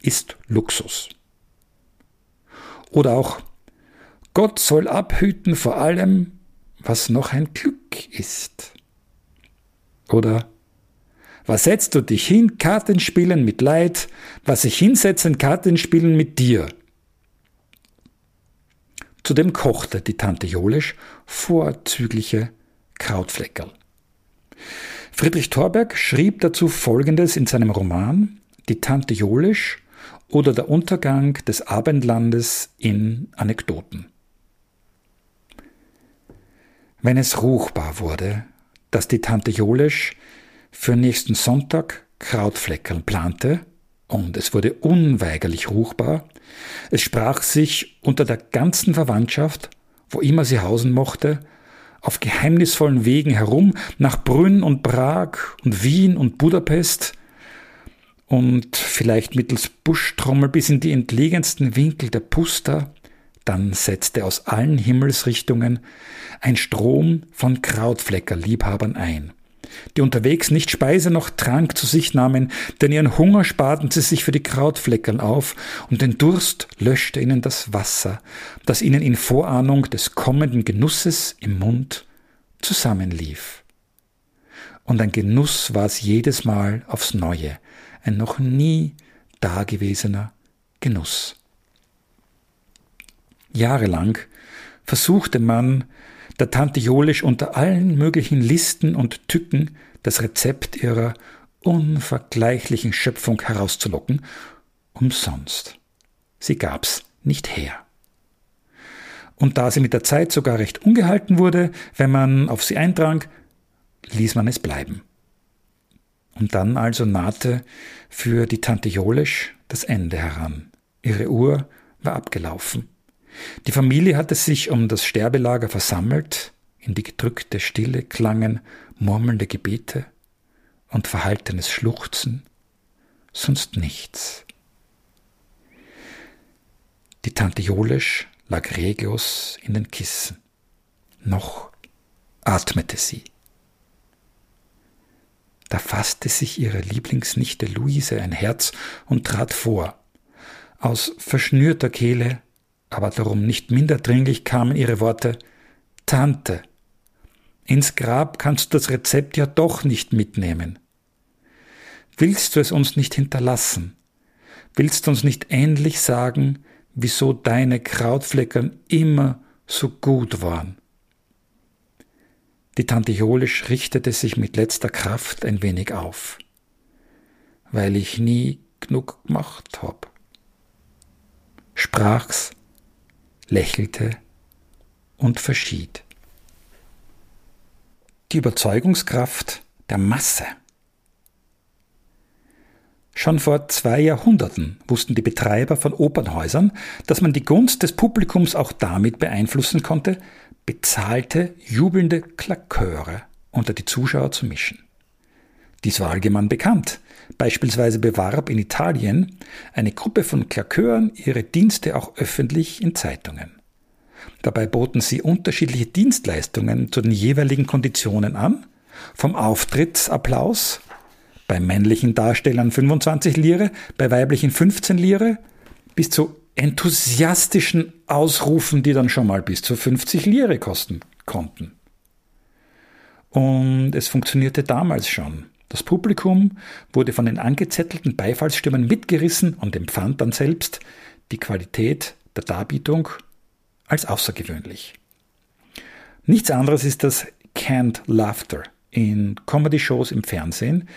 ist Luxus. Oder auch Gott soll abhüten vor allem, was noch ein Glück ist. Oder was setzt du dich hin, Karten spielen mit Leid, was sich hinsetzen, Karten spielen mit dir. Zudem kochte die Tante Jolesch vorzügliche Krautfleckerl. Friedrich Thorberg schrieb dazu Folgendes in seinem Roman Die Tante Jolesch oder der Untergang des Abendlandes in Anekdoten. Wenn es ruchbar wurde, dass die Tante Jolesch für nächsten Sonntag Krautfleckerl plante, und es wurde unweigerlich ruchbar. Es sprach sich unter der ganzen Verwandtschaft, wo immer sie hausen mochte, auf geheimnisvollen Wegen herum, nach Brünn und Prag und Wien und Budapest und vielleicht mittels Buschtrommel bis in die entlegensten Winkel der Pusta, dann setzte aus allen Himmelsrichtungen ein Strom von Krautfleckerliebhabern ein die unterwegs nicht Speise noch Trank zu sich nahmen, denn ihren Hunger sparten sie sich für die Krautfleckerl auf, und den Durst löschte ihnen das Wasser, das ihnen in Vorahnung des kommenden Genusses im Mund zusammenlief. Und ein Genuss war es jedes Mal aufs Neue, ein noch nie dagewesener Genuss. Jahrelang versuchte man, der Tante Jolisch unter allen möglichen Listen und Tücken das Rezept ihrer unvergleichlichen Schöpfung herauszulocken, umsonst. Sie gab's nicht her. Und da sie mit der Zeit sogar recht ungehalten wurde, wenn man auf sie eindrang, ließ man es bleiben. Und dann also nahte für die Tante Jolisch das Ende heran. Ihre Uhr war abgelaufen. Die Familie hatte sich um das Sterbelager versammelt, in die gedrückte Stille klangen murmelnde Gebete und verhaltenes Schluchzen, sonst nichts. Die Tante Jolesch lag reglos in den Kissen. Noch atmete sie. Da fasste sich ihre Lieblingsnichte Luise ein Herz und trat vor. Aus verschnürter Kehle aber darum nicht minder dringlich kamen ihre Worte Tante, ins Grab kannst du das Rezept ja doch nicht mitnehmen. Willst du es uns nicht hinterlassen? Willst du uns nicht endlich sagen, wieso deine Krautfleckern immer so gut waren? Die Tante Jolisch richtete sich mit letzter Kraft ein wenig auf. Weil ich nie genug gemacht hab. Sprach's lächelte und verschied. Die Überzeugungskraft der Masse. Schon vor zwei Jahrhunderten wussten die Betreiber von Opernhäusern, dass man die Gunst des Publikums auch damit beeinflussen konnte, bezahlte, jubelnde Klaköre unter die Zuschauer zu mischen. Dies war allgemein bekannt. Beispielsweise bewarb in Italien eine Gruppe von Klakören ihre Dienste auch öffentlich in Zeitungen. Dabei boten sie unterschiedliche Dienstleistungen zu den jeweiligen Konditionen an, vom Auftrittsapplaus, bei männlichen Darstellern 25 Lire, bei weiblichen 15 Lire, bis zu enthusiastischen Ausrufen, die dann schon mal bis zu 50 Lire kosten konnten. Und es funktionierte damals schon. Das Publikum wurde von den angezettelten Beifallsstimmen mitgerissen und empfand dann selbst die Qualität der Darbietung als außergewöhnlich. Nichts anderes ist das Canned Laughter in Comedy-Shows im Fernsehen,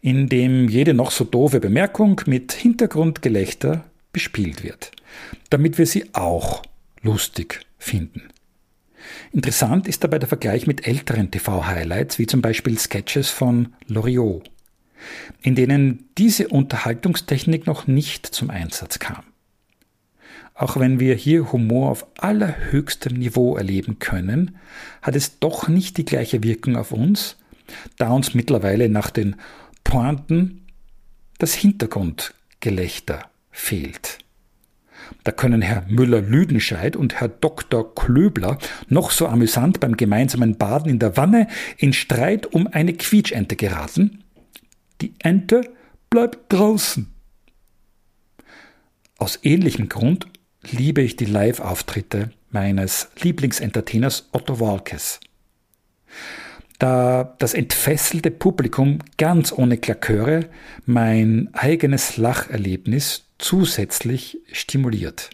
in dem jede noch so doofe Bemerkung mit Hintergrundgelächter bespielt wird, damit wir sie auch lustig finden. Interessant ist dabei der Vergleich mit älteren TV-Highlights, wie zum Beispiel Sketches von Loriot, in denen diese Unterhaltungstechnik noch nicht zum Einsatz kam. Auch wenn wir hier Humor auf allerhöchstem Niveau erleben können, hat es doch nicht die gleiche Wirkung auf uns, da uns mittlerweile nach den Pointen das Hintergrundgelächter fehlt. Da können Herr Müller-Lüdenscheid und Herr Dr. Klöbler noch so amüsant beim gemeinsamen Baden in der Wanne in Streit um eine Quietschente geraten. Die Ente bleibt draußen. Aus ähnlichem Grund liebe ich die Live-Auftritte meines Lieblingsentertainers Otto Walkes. Da das entfesselte Publikum ganz ohne Klaköre mein eigenes Lacherlebnis zusätzlich stimuliert.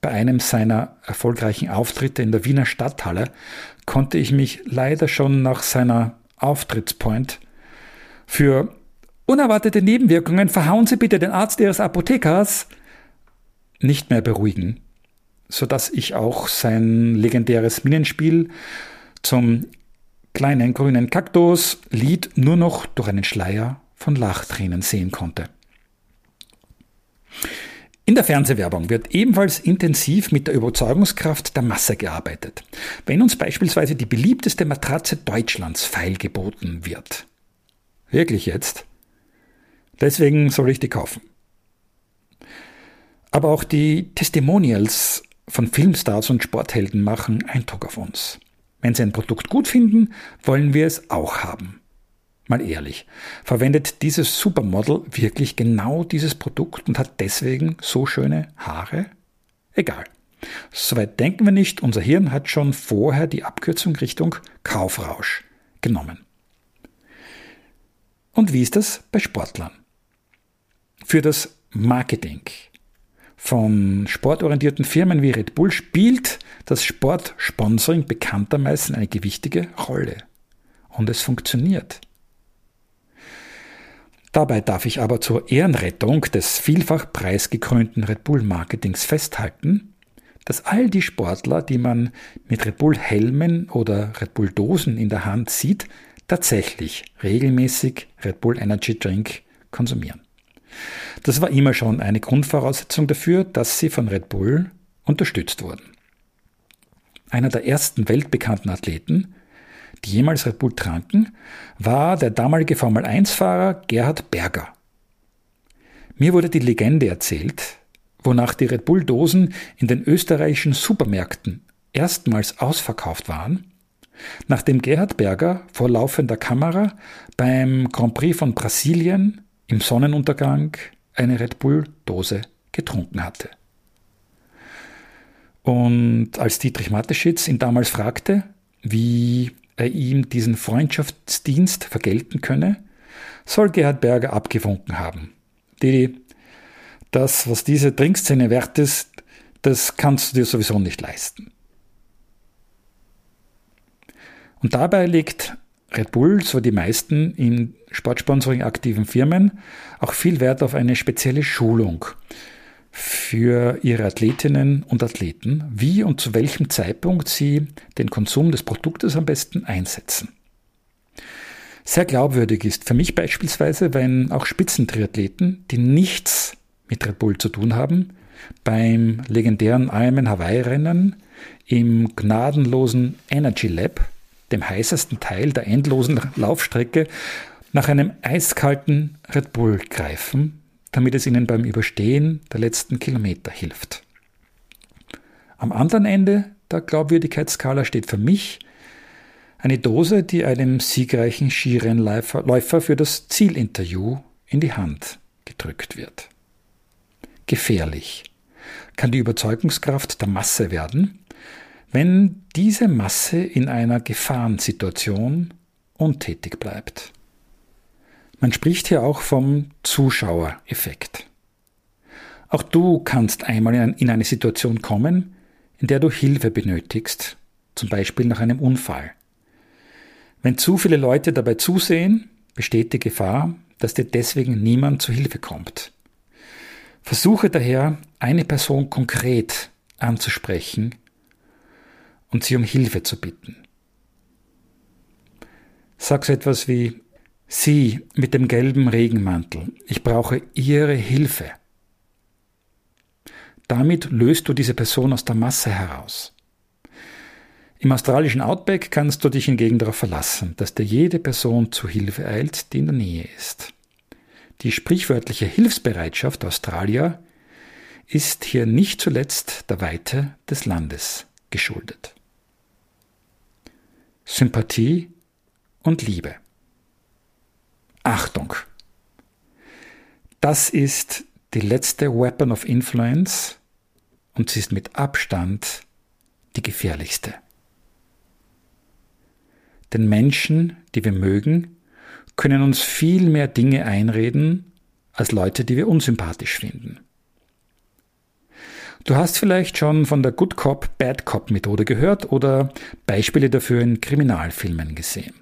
Bei einem seiner erfolgreichen Auftritte in der Wiener Stadthalle konnte ich mich leider schon nach seiner Auftrittspoint für unerwartete Nebenwirkungen verhauen Sie bitte den Arzt Ihres Apothekers nicht mehr beruhigen, so dass ich auch sein legendäres Minenspiel zum kleinen grünen Kaktus Lied nur noch durch einen Schleier von Lachtränen sehen konnte. In der Fernsehwerbung wird ebenfalls intensiv mit der Überzeugungskraft der Masse gearbeitet. Wenn uns beispielsweise die beliebteste Matratze Deutschlands feilgeboten wird. Wirklich jetzt? Deswegen soll ich die kaufen. Aber auch die Testimonials von Filmstars und Sporthelden machen Eindruck auf uns. Wenn sie ein Produkt gut finden, wollen wir es auch haben. Mal ehrlich, verwendet dieses Supermodel wirklich genau dieses Produkt und hat deswegen so schöne Haare? Egal. Soweit denken wir nicht, unser Hirn hat schon vorher die Abkürzung Richtung Kaufrausch genommen. Und wie ist das bei Sportlern? Für das Marketing von sportorientierten Firmen wie Red Bull spielt das Sportsponsoring bekanntermaßen eine gewichtige Rolle. Und es funktioniert. Dabei darf ich aber zur Ehrenrettung des vielfach preisgekrönten Red Bull Marketings festhalten, dass all die Sportler, die man mit Red Bull Helmen oder Red Bull Dosen in der Hand sieht, tatsächlich regelmäßig Red Bull Energy Drink konsumieren. Das war immer schon eine Grundvoraussetzung dafür, dass sie von Red Bull unterstützt wurden. Einer der ersten weltbekannten Athleten, die jemals Red Bull tranken, war der damalige Formel-1-Fahrer Gerhard Berger. Mir wurde die Legende erzählt, wonach die Red Bull-Dosen in den österreichischen Supermärkten erstmals ausverkauft waren, nachdem Gerhard Berger vor laufender Kamera beim Grand Prix von Brasilien im Sonnenuntergang eine Red Bull-Dose getrunken hatte. Und als Dietrich Mateschitz ihn damals fragte, wie er ihm diesen Freundschaftsdienst vergelten könne, soll Gerhard Berger abgewunken haben. Didi, das, was diese Trinkszene wert ist, das kannst du dir sowieso nicht leisten. Und dabei liegt Red Bull, so die meisten in Sportsponsoring aktiven Firmen, auch viel Wert auf eine spezielle Schulung für ihre Athletinnen und Athleten, wie und zu welchem Zeitpunkt sie den Konsum des Produktes am besten einsetzen. Sehr glaubwürdig ist für mich beispielsweise, wenn auch Spitzentriathleten, die nichts mit Red Bull zu tun haben, beim legendären Ironman Hawaii Rennen im gnadenlosen Energy Lab dem heißesten Teil der endlosen Laufstrecke, nach einem eiskalten Red Bull greifen, damit es ihnen beim Überstehen der letzten Kilometer hilft. Am anderen Ende der Glaubwürdigkeitsskala steht für mich eine Dose, die einem siegreichen Skirennläufer für das Zielinterview in die Hand gedrückt wird. Gefährlich kann die Überzeugungskraft der Masse werden, wenn diese Masse in einer Gefahrensituation untätig bleibt. Man spricht hier auch vom Zuschauereffekt. Auch du kannst einmal in eine Situation kommen, in der du Hilfe benötigst, zum Beispiel nach einem Unfall. Wenn zu viele Leute dabei zusehen, besteht die Gefahr, dass dir deswegen niemand zu Hilfe kommt. Versuche daher, eine Person konkret anzusprechen und sie um Hilfe zu bitten. Sag so etwas wie, Sie mit dem gelben Regenmantel, ich brauche Ihre Hilfe. Damit löst du diese Person aus der Masse heraus. Im australischen Outback kannst du dich hingegen darauf verlassen, dass dir jede Person zu Hilfe eilt, die in der Nähe ist. Die sprichwörtliche Hilfsbereitschaft Australier ist hier nicht zuletzt der Weite des Landes geschuldet. Sympathie und Liebe. Achtung! Das ist die letzte Weapon of Influence und sie ist mit Abstand die gefährlichste. Denn Menschen, die wir mögen, können uns viel mehr Dinge einreden als Leute, die wir unsympathisch finden. Du hast vielleicht schon von der Good Cop, Bad Cop Methode gehört oder Beispiele dafür in Kriminalfilmen gesehen.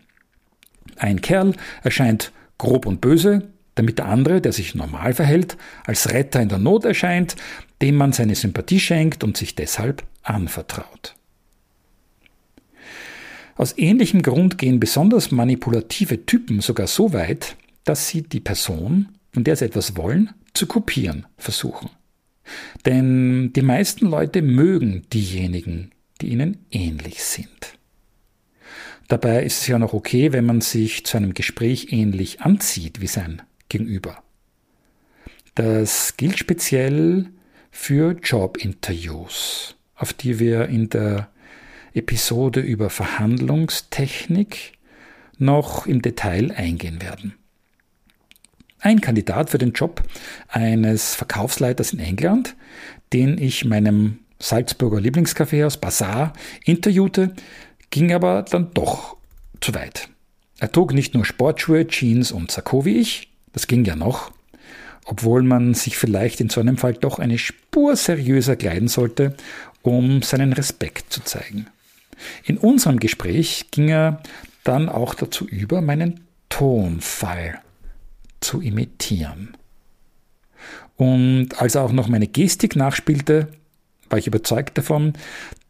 Ein Kerl erscheint grob und böse, damit der andere, der sich normal verhält, als Retter in der Not erscheint, dem man seine Sympathie schenkt und sich deshalb anvertraut. Aus ähnlichem Grund gehen besonders manipulative Typen sogar so weit, dass sie die Person, von der sie etwas wollen, zu kopieren versuchen. Denn die meisten Leute mögen diejenigen, die ihnen ähnlich sind. Dabei ist es ja noch okay, wenn man sich zu einem Gespräch ähnlich anzieht wie sein Gegenüber. Das gilt speziell für Jobinterviews, auf die wir in der Episode über Verhandlungstechnik noch im Detail eingehen werden. Ein Kandidat für den Job eines Verkaufsleiters in England, den ich meinem Salzburger Lieblingscafé aus Bazaar interviewte, ging aber dann doch zu weit. Er trug nicht nur Sportschuhe, Jeans und Sakko wie ich, das ging ja noch, obwohl man sich vielleicht in so einem Fall doch eine Spur seriöser kleiden sollte, um seinen Respekt zu zeigen. In unserem Gespräch ging er dann auch dazu über, meinen Tonfall zu imitieren. Und als er auch noch meine Gestik nachspielte, war ich überzeugt davon,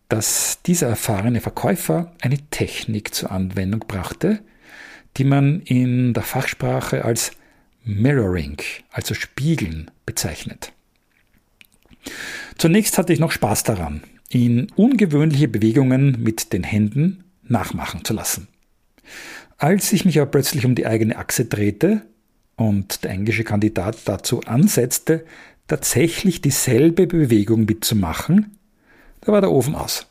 dass dieser erfahrene Verkäufer eine Technik zur Anwendung brachte, die man in der Fachsprache als Mirroring, also Spiegeln, bezeichnet. Zunächst hatte ich noch Spaß daran, ihn ungewöhnliche Bewegungen mit den Händen nachmachen zu lassen. Als ich mich aber plötzlich um die eigene Achse drehte und der englische Kandidat dazu ansetzte, tatsächlich dieselbe Bewegung mitzumachen, da war der Ofen aus.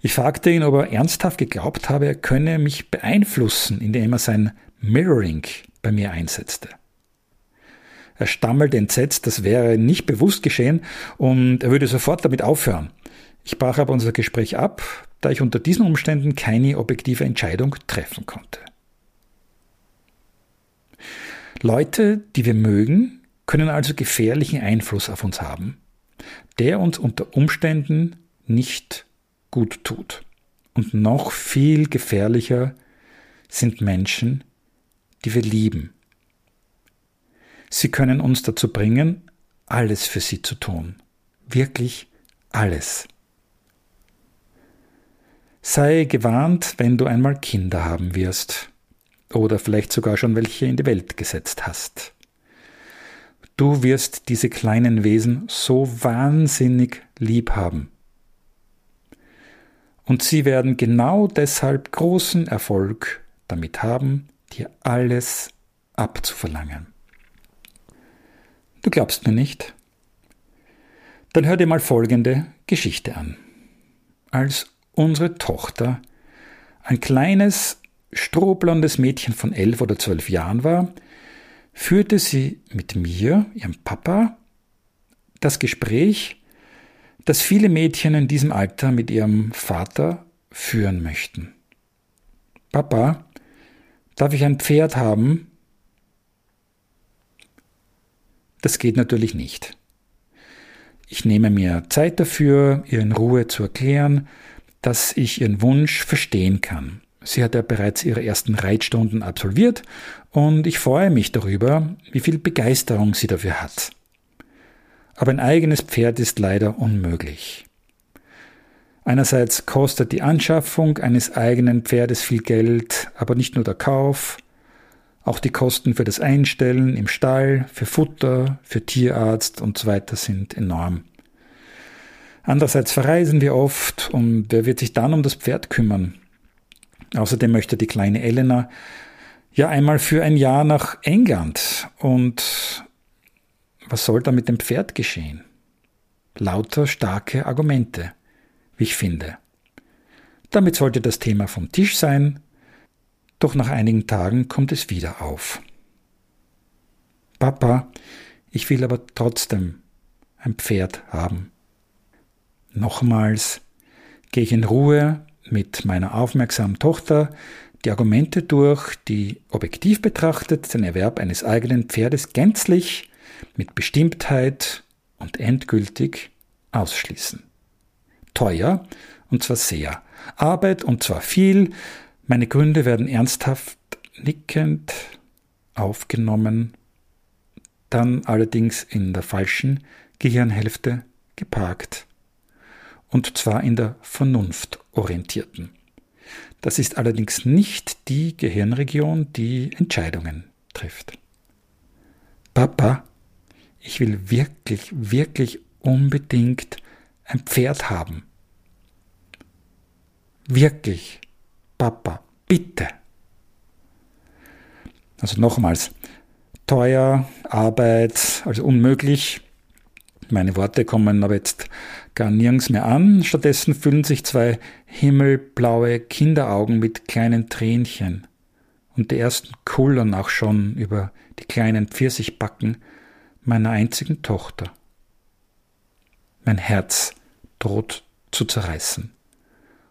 Ich fragte ihn, ob er ernsthaft geglaubt habe, er könne mich beeinflussen, indem er sein Mirroring bei mir einsetzte. Er stammelte entsetzt, das wäre nicht bewusst geschehen und er würde sofort damit aufhören. Ich brach aber unser Gespräch ab, da ich unter diesen Umständen keine objektive Entscheidung treffen konnte. Leute, die wir mögen, können also gefährlichen Einfluss auf uns haben, der uns unter Umständen nicht gut tut. Und noch viel gefährlicher sind Menschen, die wir lieben. Sie können uns dazu bringen, alles für sie zu tun. Wirklich alles. Sei gewarnt, wenn du einmal Kinder haben wirst oder vielleicht sogar schon welche in die Welt gesetzt hast. Du wirst diese kleinen Wesen so wahnsinnig lieb haben. Und sie werden genau deshalb großen Erfolg damit haben, dir alles abzuverlangen. Du glaubst mir nicht? Dann hör dir mal folgende Geschichte an. Als unsere Tochter ein kleines, strohblondes Mädchen von elf oder zwölf Jahren war, führte sie mit mir, ihrem Papa, das Gespräch, das viele Mädchen in diesem Alter mit ihrem Vater führen möchten. Papa, darf ich ein Pferd haben? Das geht natürlich nicht. Ich nehme mir Zeit dafür, ihr in Ruhe zu erklären, dass ich ihren Wunsch verstehen kann. Sie hat ja bereits ihre ersten Reitstunden absolviert und ich freue mich darüber, wie viel Begeisterung sie dafür hat. Aber ein eigenes Pferd ist leider unmöglich. Einerseits kostet die Anschaffung eines eigenen Pferdes viel Geld, aber nicht nur der Kauf, auch die Kosten für das Einstellen im Stall, für Futter, für Tierarzt und so weiter sind enorm. Andererseits verreisen wir oft und wer wird sich dann um das Pferd kümmern? Außerdem möchte die kleine Elena ja einmal für ein Jahr nach England. Und was soll da mit dem Pferd geschehen? Lauter starke Argumente, wie ich finde. Damit sollte das Thema vom Tisch sein, doch nach einigen Tagen kommt es wieder auf. Papa, ich will aber trotzdem ein Pferd haben. Nochmals gehe ich in Ruhe mit meiner aufmerksamen Tochter die Argumente durch, die objektiv betrachtet den Erwerb eines eigenen Pferdes gänzlich mit Bestimmtheit und endgültig ausschließen. Teuer und zwar sehr. Arbeit und zwar viel. Meine Gründe werden ernsthaft nickend aufgenommen, dann allerdings in der falschen Gehirnhälfte geparkt und zwar in der vernunftorientierten. Das ist allerdings nicht die Gehirnregion, die Entscheidungen trifft. Papa, ich will wirklich, wirklich unbedingt ein Pferd haben. Wirklich, Papa, bitte. Also nochmals, teuer, Arbeit, also unmöglich. Meine Worte kommen aber jetzt gar nirgends mehr an. Stattdessen füllen sich zwei himmelblaue Kinderaugen mit kleinen Tränchen. Und die ersten kullern auch schon über die kleinen Pfirsichbacken meiner einzigen Tochter. Mein Herz droht zu zerreißen.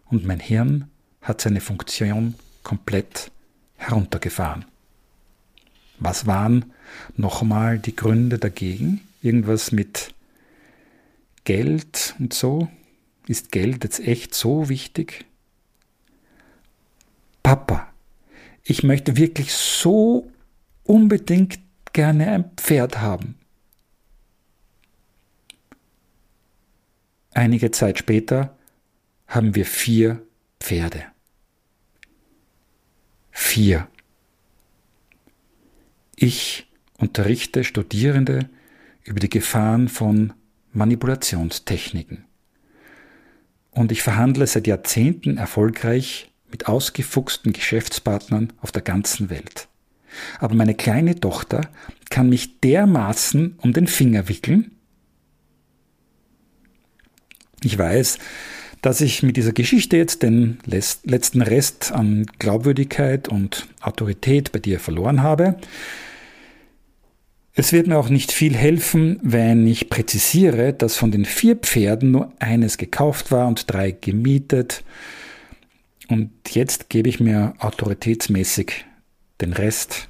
Und mein Hirn hat seine Funktion komplett heruntergefahren. Was waren nochmal die Gründe dagegen? Irgendwas mit Geld und so? Ist Geld jetzt echt so wichtig? Papa, ich möchte wirklich so unbedingt gerne ein Pferd haben. Einige Zeit später haben wir vier Pferde. Vier. Ich unterrichte Studierende über die Gefahren von Manipulationstechniken. Und ich verhandle seit Jahrzehnten erfolgreich mit ausgefuchsten Geschäftspartnern auf der ganzen Welt. Aber meine kleine Tochter kann mich dermaßen um den Finger wickeln. Ich weiß, dass ich mit dieser Geschichte jetzt den letzten Rest an Glaubwürdigkeit und Autorität bei dir verloren habe. Es wird mir auch nicht viel helfen, wenn ich präzisiere, dass von den vier Pferden nur eines gekauft war und drei gemietet. Und jetzt gebe ich mir autoritätsmäßig den Rest.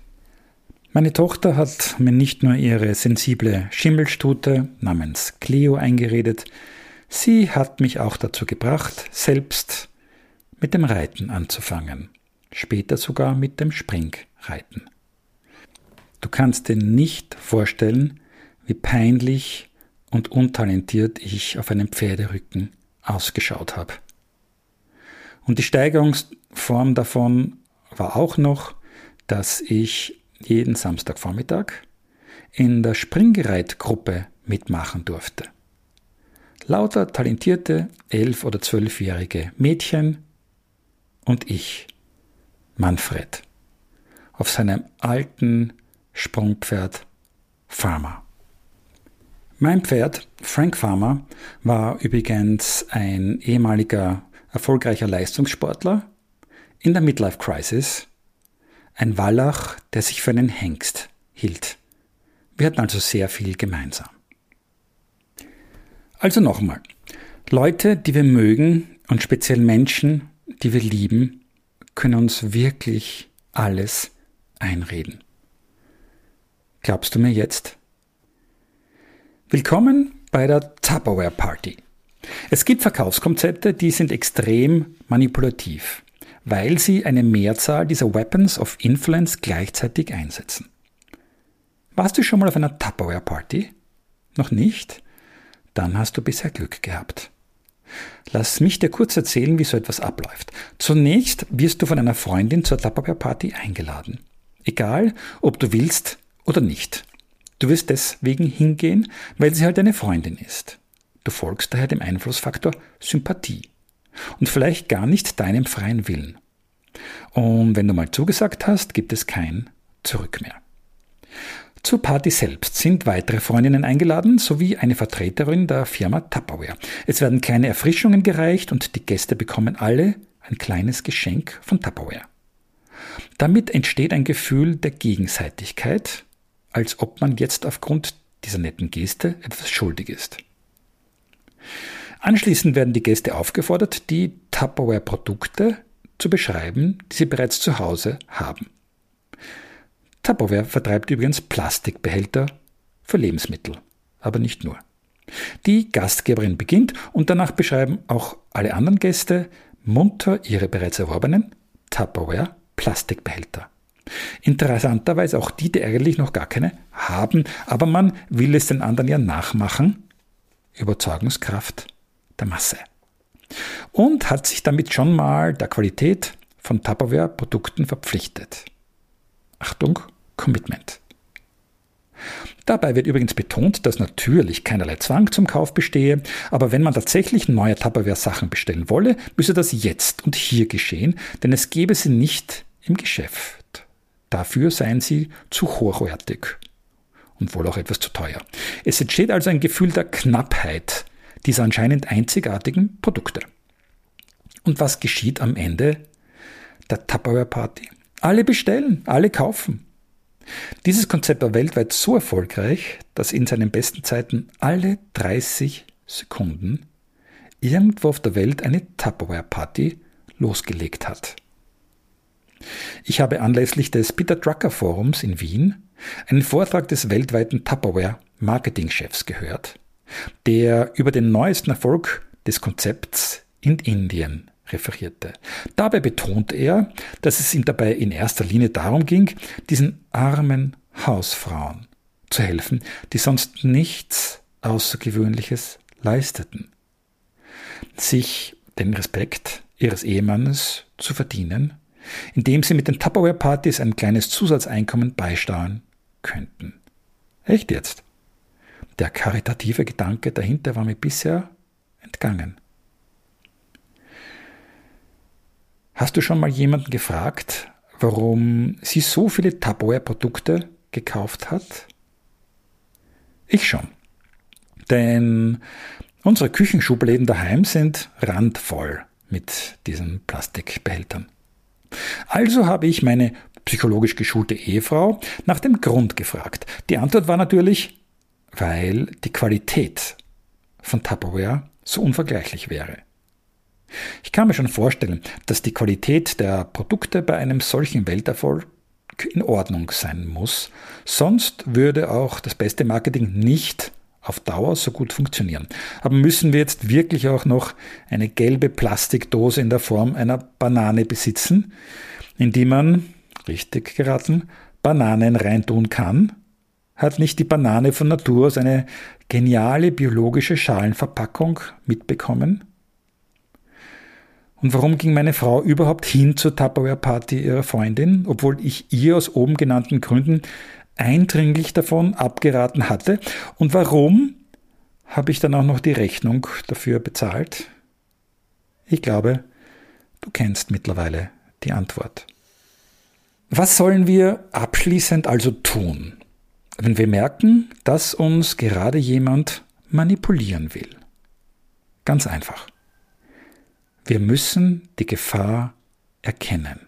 Meine Tochter hat mir nicht nur ihre sensible Schimmelstute namens Cleo eingeredet, sie hat mich auch dazu gebracht, selbst mit dem Reiten anzufangen, später sogar mit dem Springreiten. Du kannst dir nicht vorstellen, wie peinlich und untalentiert ich auf einem Pferderücken ausgeschaut habe. Und die Steigerungsform davon war auch noch, dass ich jeden Samstagvormittag in der Springreitgruppe mitmachen durfte. Lauter talentierte elf- oder zwölfjährige Mädchen und ich, Manfred, auf seinem alten Sprungpferd Farmer. Mein Pferd, Frank Farmer, war übrigens ein ehemaliger erfolgreicher Leistungssportler in der Midlife Crisis, ein Wallach, der sich für einen Hengst hielt. Wir hatten also sehr viel gemeinsam. Also nochmal, Leute, die wir mögen und speziell Menschen, die wir lieben, können uns wirklich alles einreden. Glaubst du mir jetzt? Willkommen bei der Tupperware Party. Es gibt Verkaufskonzepte, die sind extrem manipulativ, weil sie eine Mehrzahl dieser Weapons of Influence gleichzeitig einsetzen. Warst du schon mal auf einer Tupperware Party? Noch nicht? Dann hast du bisher Glück gehabt. Lass mich dir kurz erzählen, wie so etwas abläuft. Zunächst wirst du von einer Freundin zur Tupperware Party eingeladen. Egal, ob du willst oder nicht. Du wirst deswegen hingehen, weil sie halt deine Freundin ist. Du folgst daher dem Einflussfaktor Sympathie und vielleicht gar nicht deinem freien Willen. Und wenn du mal zugesagt hast, gibt es kein Zurück mehr. Zur Party selbst sind weitere Freundinnen eingeladen, sowie eine Vertreterin der Firma Tupperware. Es werden kleine Erfrischungen gereicht und die Gäste bekommen alle ein kleines Geschenk von Tupperware. Damit entsteht ein Gefühl der Gegenseitigkeit als ob man jetzt aufgrund dieser netten Geste etwas schuldig ist. Anschließend werden die Gäste aufgefordert, die Tupperware-Produkte zu beschreiben, die sie bereits zu Hause haben. Tupperware vertreibt übrigens Plastikbehälter für Lebensmittel, aber nicht nur. Die Gastgeberin beginnt und danach beschreiben auch alle anderen Gäste munter ihre bereits erworbenen Tupperware Plastikbehälter. Interessanterweise auch die, die eigentlich noch gar keine haben, aber man will es den anderen ja nachmachen. Überzeugungskraft der Masse. Und hat sich damit schon mal der Qualität von Tupperware-Produkten verpflichtet. Achtung, Commitment. Dabei wird übrigens betont, dass natürlich keinerlei Zwang zum Kauf bestehe, aber wenn man tatsächlich neue Tupperware-Sachen bestellen wolle, müsse das jetzt und hier geschehen, denn es gäbe sie nicht im Geschäft. Dafür seien sie zu hochwertig und wohl auch etwas zu teuer. Es entsteht also ein Gefühl der Knappheit dieser anscheinend einzigartigen Produkte. Und was geschieht am Ende der Tupperware Party? Alle bestellen, alle kaufen. Dieses Konzept war weltweit so erfolgreich, dass in seinen besten Zeiten alle 30 Sekunden irgendwo auf der Welt eine Tupperware Party losgelegt hat. Ich habe anlässlich des Peter Drucker Forums in Wien einen Vortrag des weltweiten Tupperware Marketingchefs gehört, der über den neuesten Erfolg des Konzepts in Indien referierte. Dabei betont er, dass es ihm dabei in erster Linie darum ging, diesen armen Hausfrauen zu helfen, die sonst nichts Außergewöhnliches leisteten. Sich den Respekt ihres Ehemannes zu verdienen, indem sie mit den Tupperware-Partys ein kleines Zusatzeinkommen beisteuern könnten. Echt jetzt? Der karitative Gedanke dahinter war mir bisher entgangen. Hast du schon mal jemanden gefragt, warum sie so viele Tupperware-Produkte gekauft hat? Ich schon. Denn unsere Küchenschubläden daheim sind randvoll mit diesen Plastikbehältern. Also habe ich meine psychologisch geschulte Ehefrau nach dem Grund gefragt. Die Antwort war natürlich, weil die Qualität von Tupperware so unvergleichlich wäre. Ich kann mir schon vorstellen, dass die Qualität der Produkte bei einem solchen Welterfolg in Ordnung sein muss, sonst würde auch das beste Marketing nicht auf Dauer so gut funktionieren. Aber müssen wir jetzt wirklich auch noch eine gelbe Plastikdose in der Form einer Banane besitzen, in die man, richtig geraten, Bananen reintun kann? Hat nicht die Banane von Natur aus eine geniale biologische Schalenverpackung mitbekommen? Und warum ging meine Frau überhaupt hin zur Tupperware-Party ihrer Freundin, obwohl ich ihr aus oben genannten Gründen eindringlich davon abgeraten hatte? Und warum habe ich dann auch noch die Rechnung dafür bezahlt? Ich glaube, du kennst mittlerweile die Antwort. Was sollen wir abschließend also tun, wenn wir merken, dass uns gerade jemand manipulieren will? Ganz einfach. Wir müssen die Gefahr erkennen.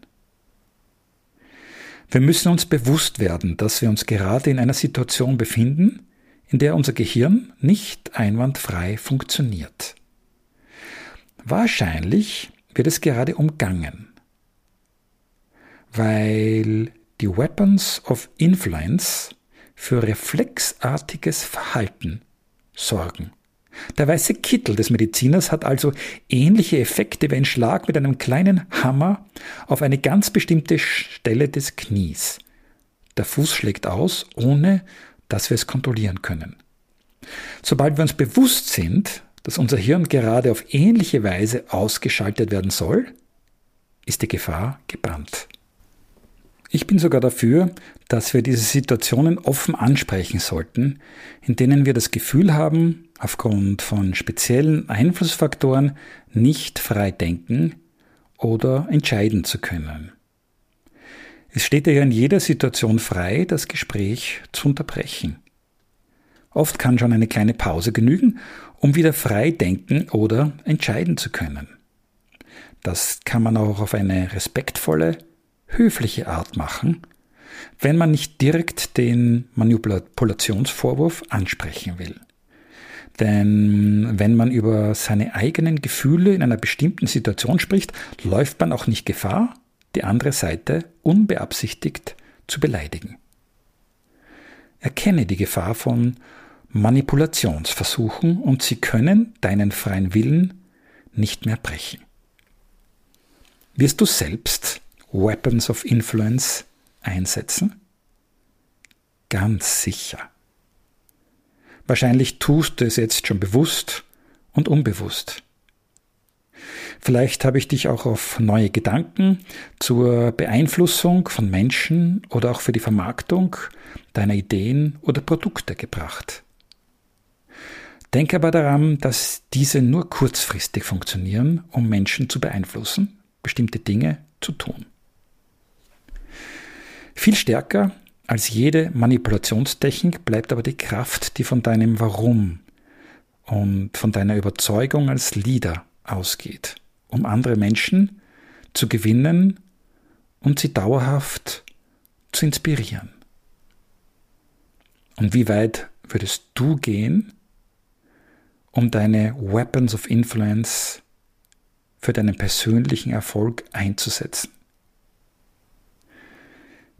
Wir müssen uns bewusst werden, dass wir uns gerade in einer Situation befinden, in der unser Gehirn nicht einwandfrei funktioniert. Wahrscheinlich wird es gerade umgangen, weil die Weapons of Influence für reflexartiges Verhalten sorgen. Der weiße Kittel des Mediziners hat also ähnliche Effekte wie ein Schlag mit einem kleinen Hammer auf eine ganz bestimmte Stelle des Knies. Der Fuß schlägt aus, ohne dass wir es kontrollieren können. Sobald wir uns bewusst sind, dass unser Hirn gerade auf ähnliche Weise ausgeschaltet werden soll, ist die Gefahr gebrannt. Ich bin sogar dafür, dass wir diese Situationen offen ansprechen sollten, in denen wir das Gefühl haben, aufgrund von speziellen Einflussfaktoren nicht frei denken oder entscheiden zu können. Es steht ja in jeder Situation frei, das Gespräch zu unterbrechen. Oft kann schon eine kleine Pause genügen, um wieder frei denken oder entscheiden zu können. Das kann man auch auf eine respektvolle, höfliche Art machen, wenn man nicht direkt den Manipulationsvorwurf ansprechen will. Denn wenn man über seine eigenen Gefühle in einer bestimmten Situation spricht, läuft man auch nicht Gefahr, die andere Seite unbeabsichtigt zu beleidigen. Erkenne die Gefahr von Manipulationsversuchen und sie können deinen freien Willen nicht mehr brechen. Wirst du selbst Weapons of Influence einsetzen? Ganz sicher. Wahrscheinlich tust du es jetzt schon bewusst und unbewusst. Vielleicht habe ich dich auch auf neue Gedanken zur Beeinflussung von Menschen oder auch für die Vermarktung deiner Ideen oder Produkte gebracht. Denke aber daran, dass diese nur kurzfristig funktionieren, um Menschen zu beeinflussen, bestimmte Dinge zu tun. Viel stärker als jede Manipulationstechnik bleibt aber die Kraft, die von deinem Warum und von deiner Überzeugung als Leader ausgeht, um andere Menschen zu gewinnen und sie dauerhaft zu inspirieren. Und wie weit würdest du gehen, um deine Weapons of Influence für deinen persönlichen Erfolg einzusetzen?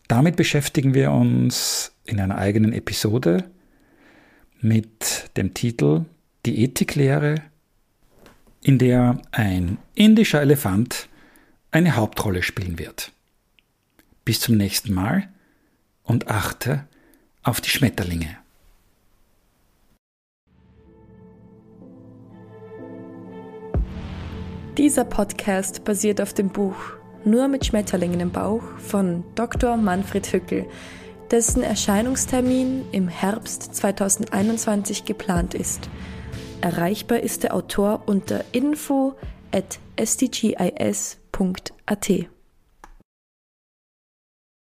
Damit beschäftigen wir uns in einer eigenen Episode mit dem Titel Die Ethiklehre, in der ein indischer Elefant eine Hauptrolle spielen wird. Bis zum nächsten Mal und achte auf die Schmetterlinge. Dieser Podcast basiert auf dem Buch nur mit Schmetterlingen im Bauch von Dr. Manfred Hückel, dessen Erscheinungstermin im Herbst 2021 geplant ist. Erreichbar ist der Autor unter info at sdgis.at.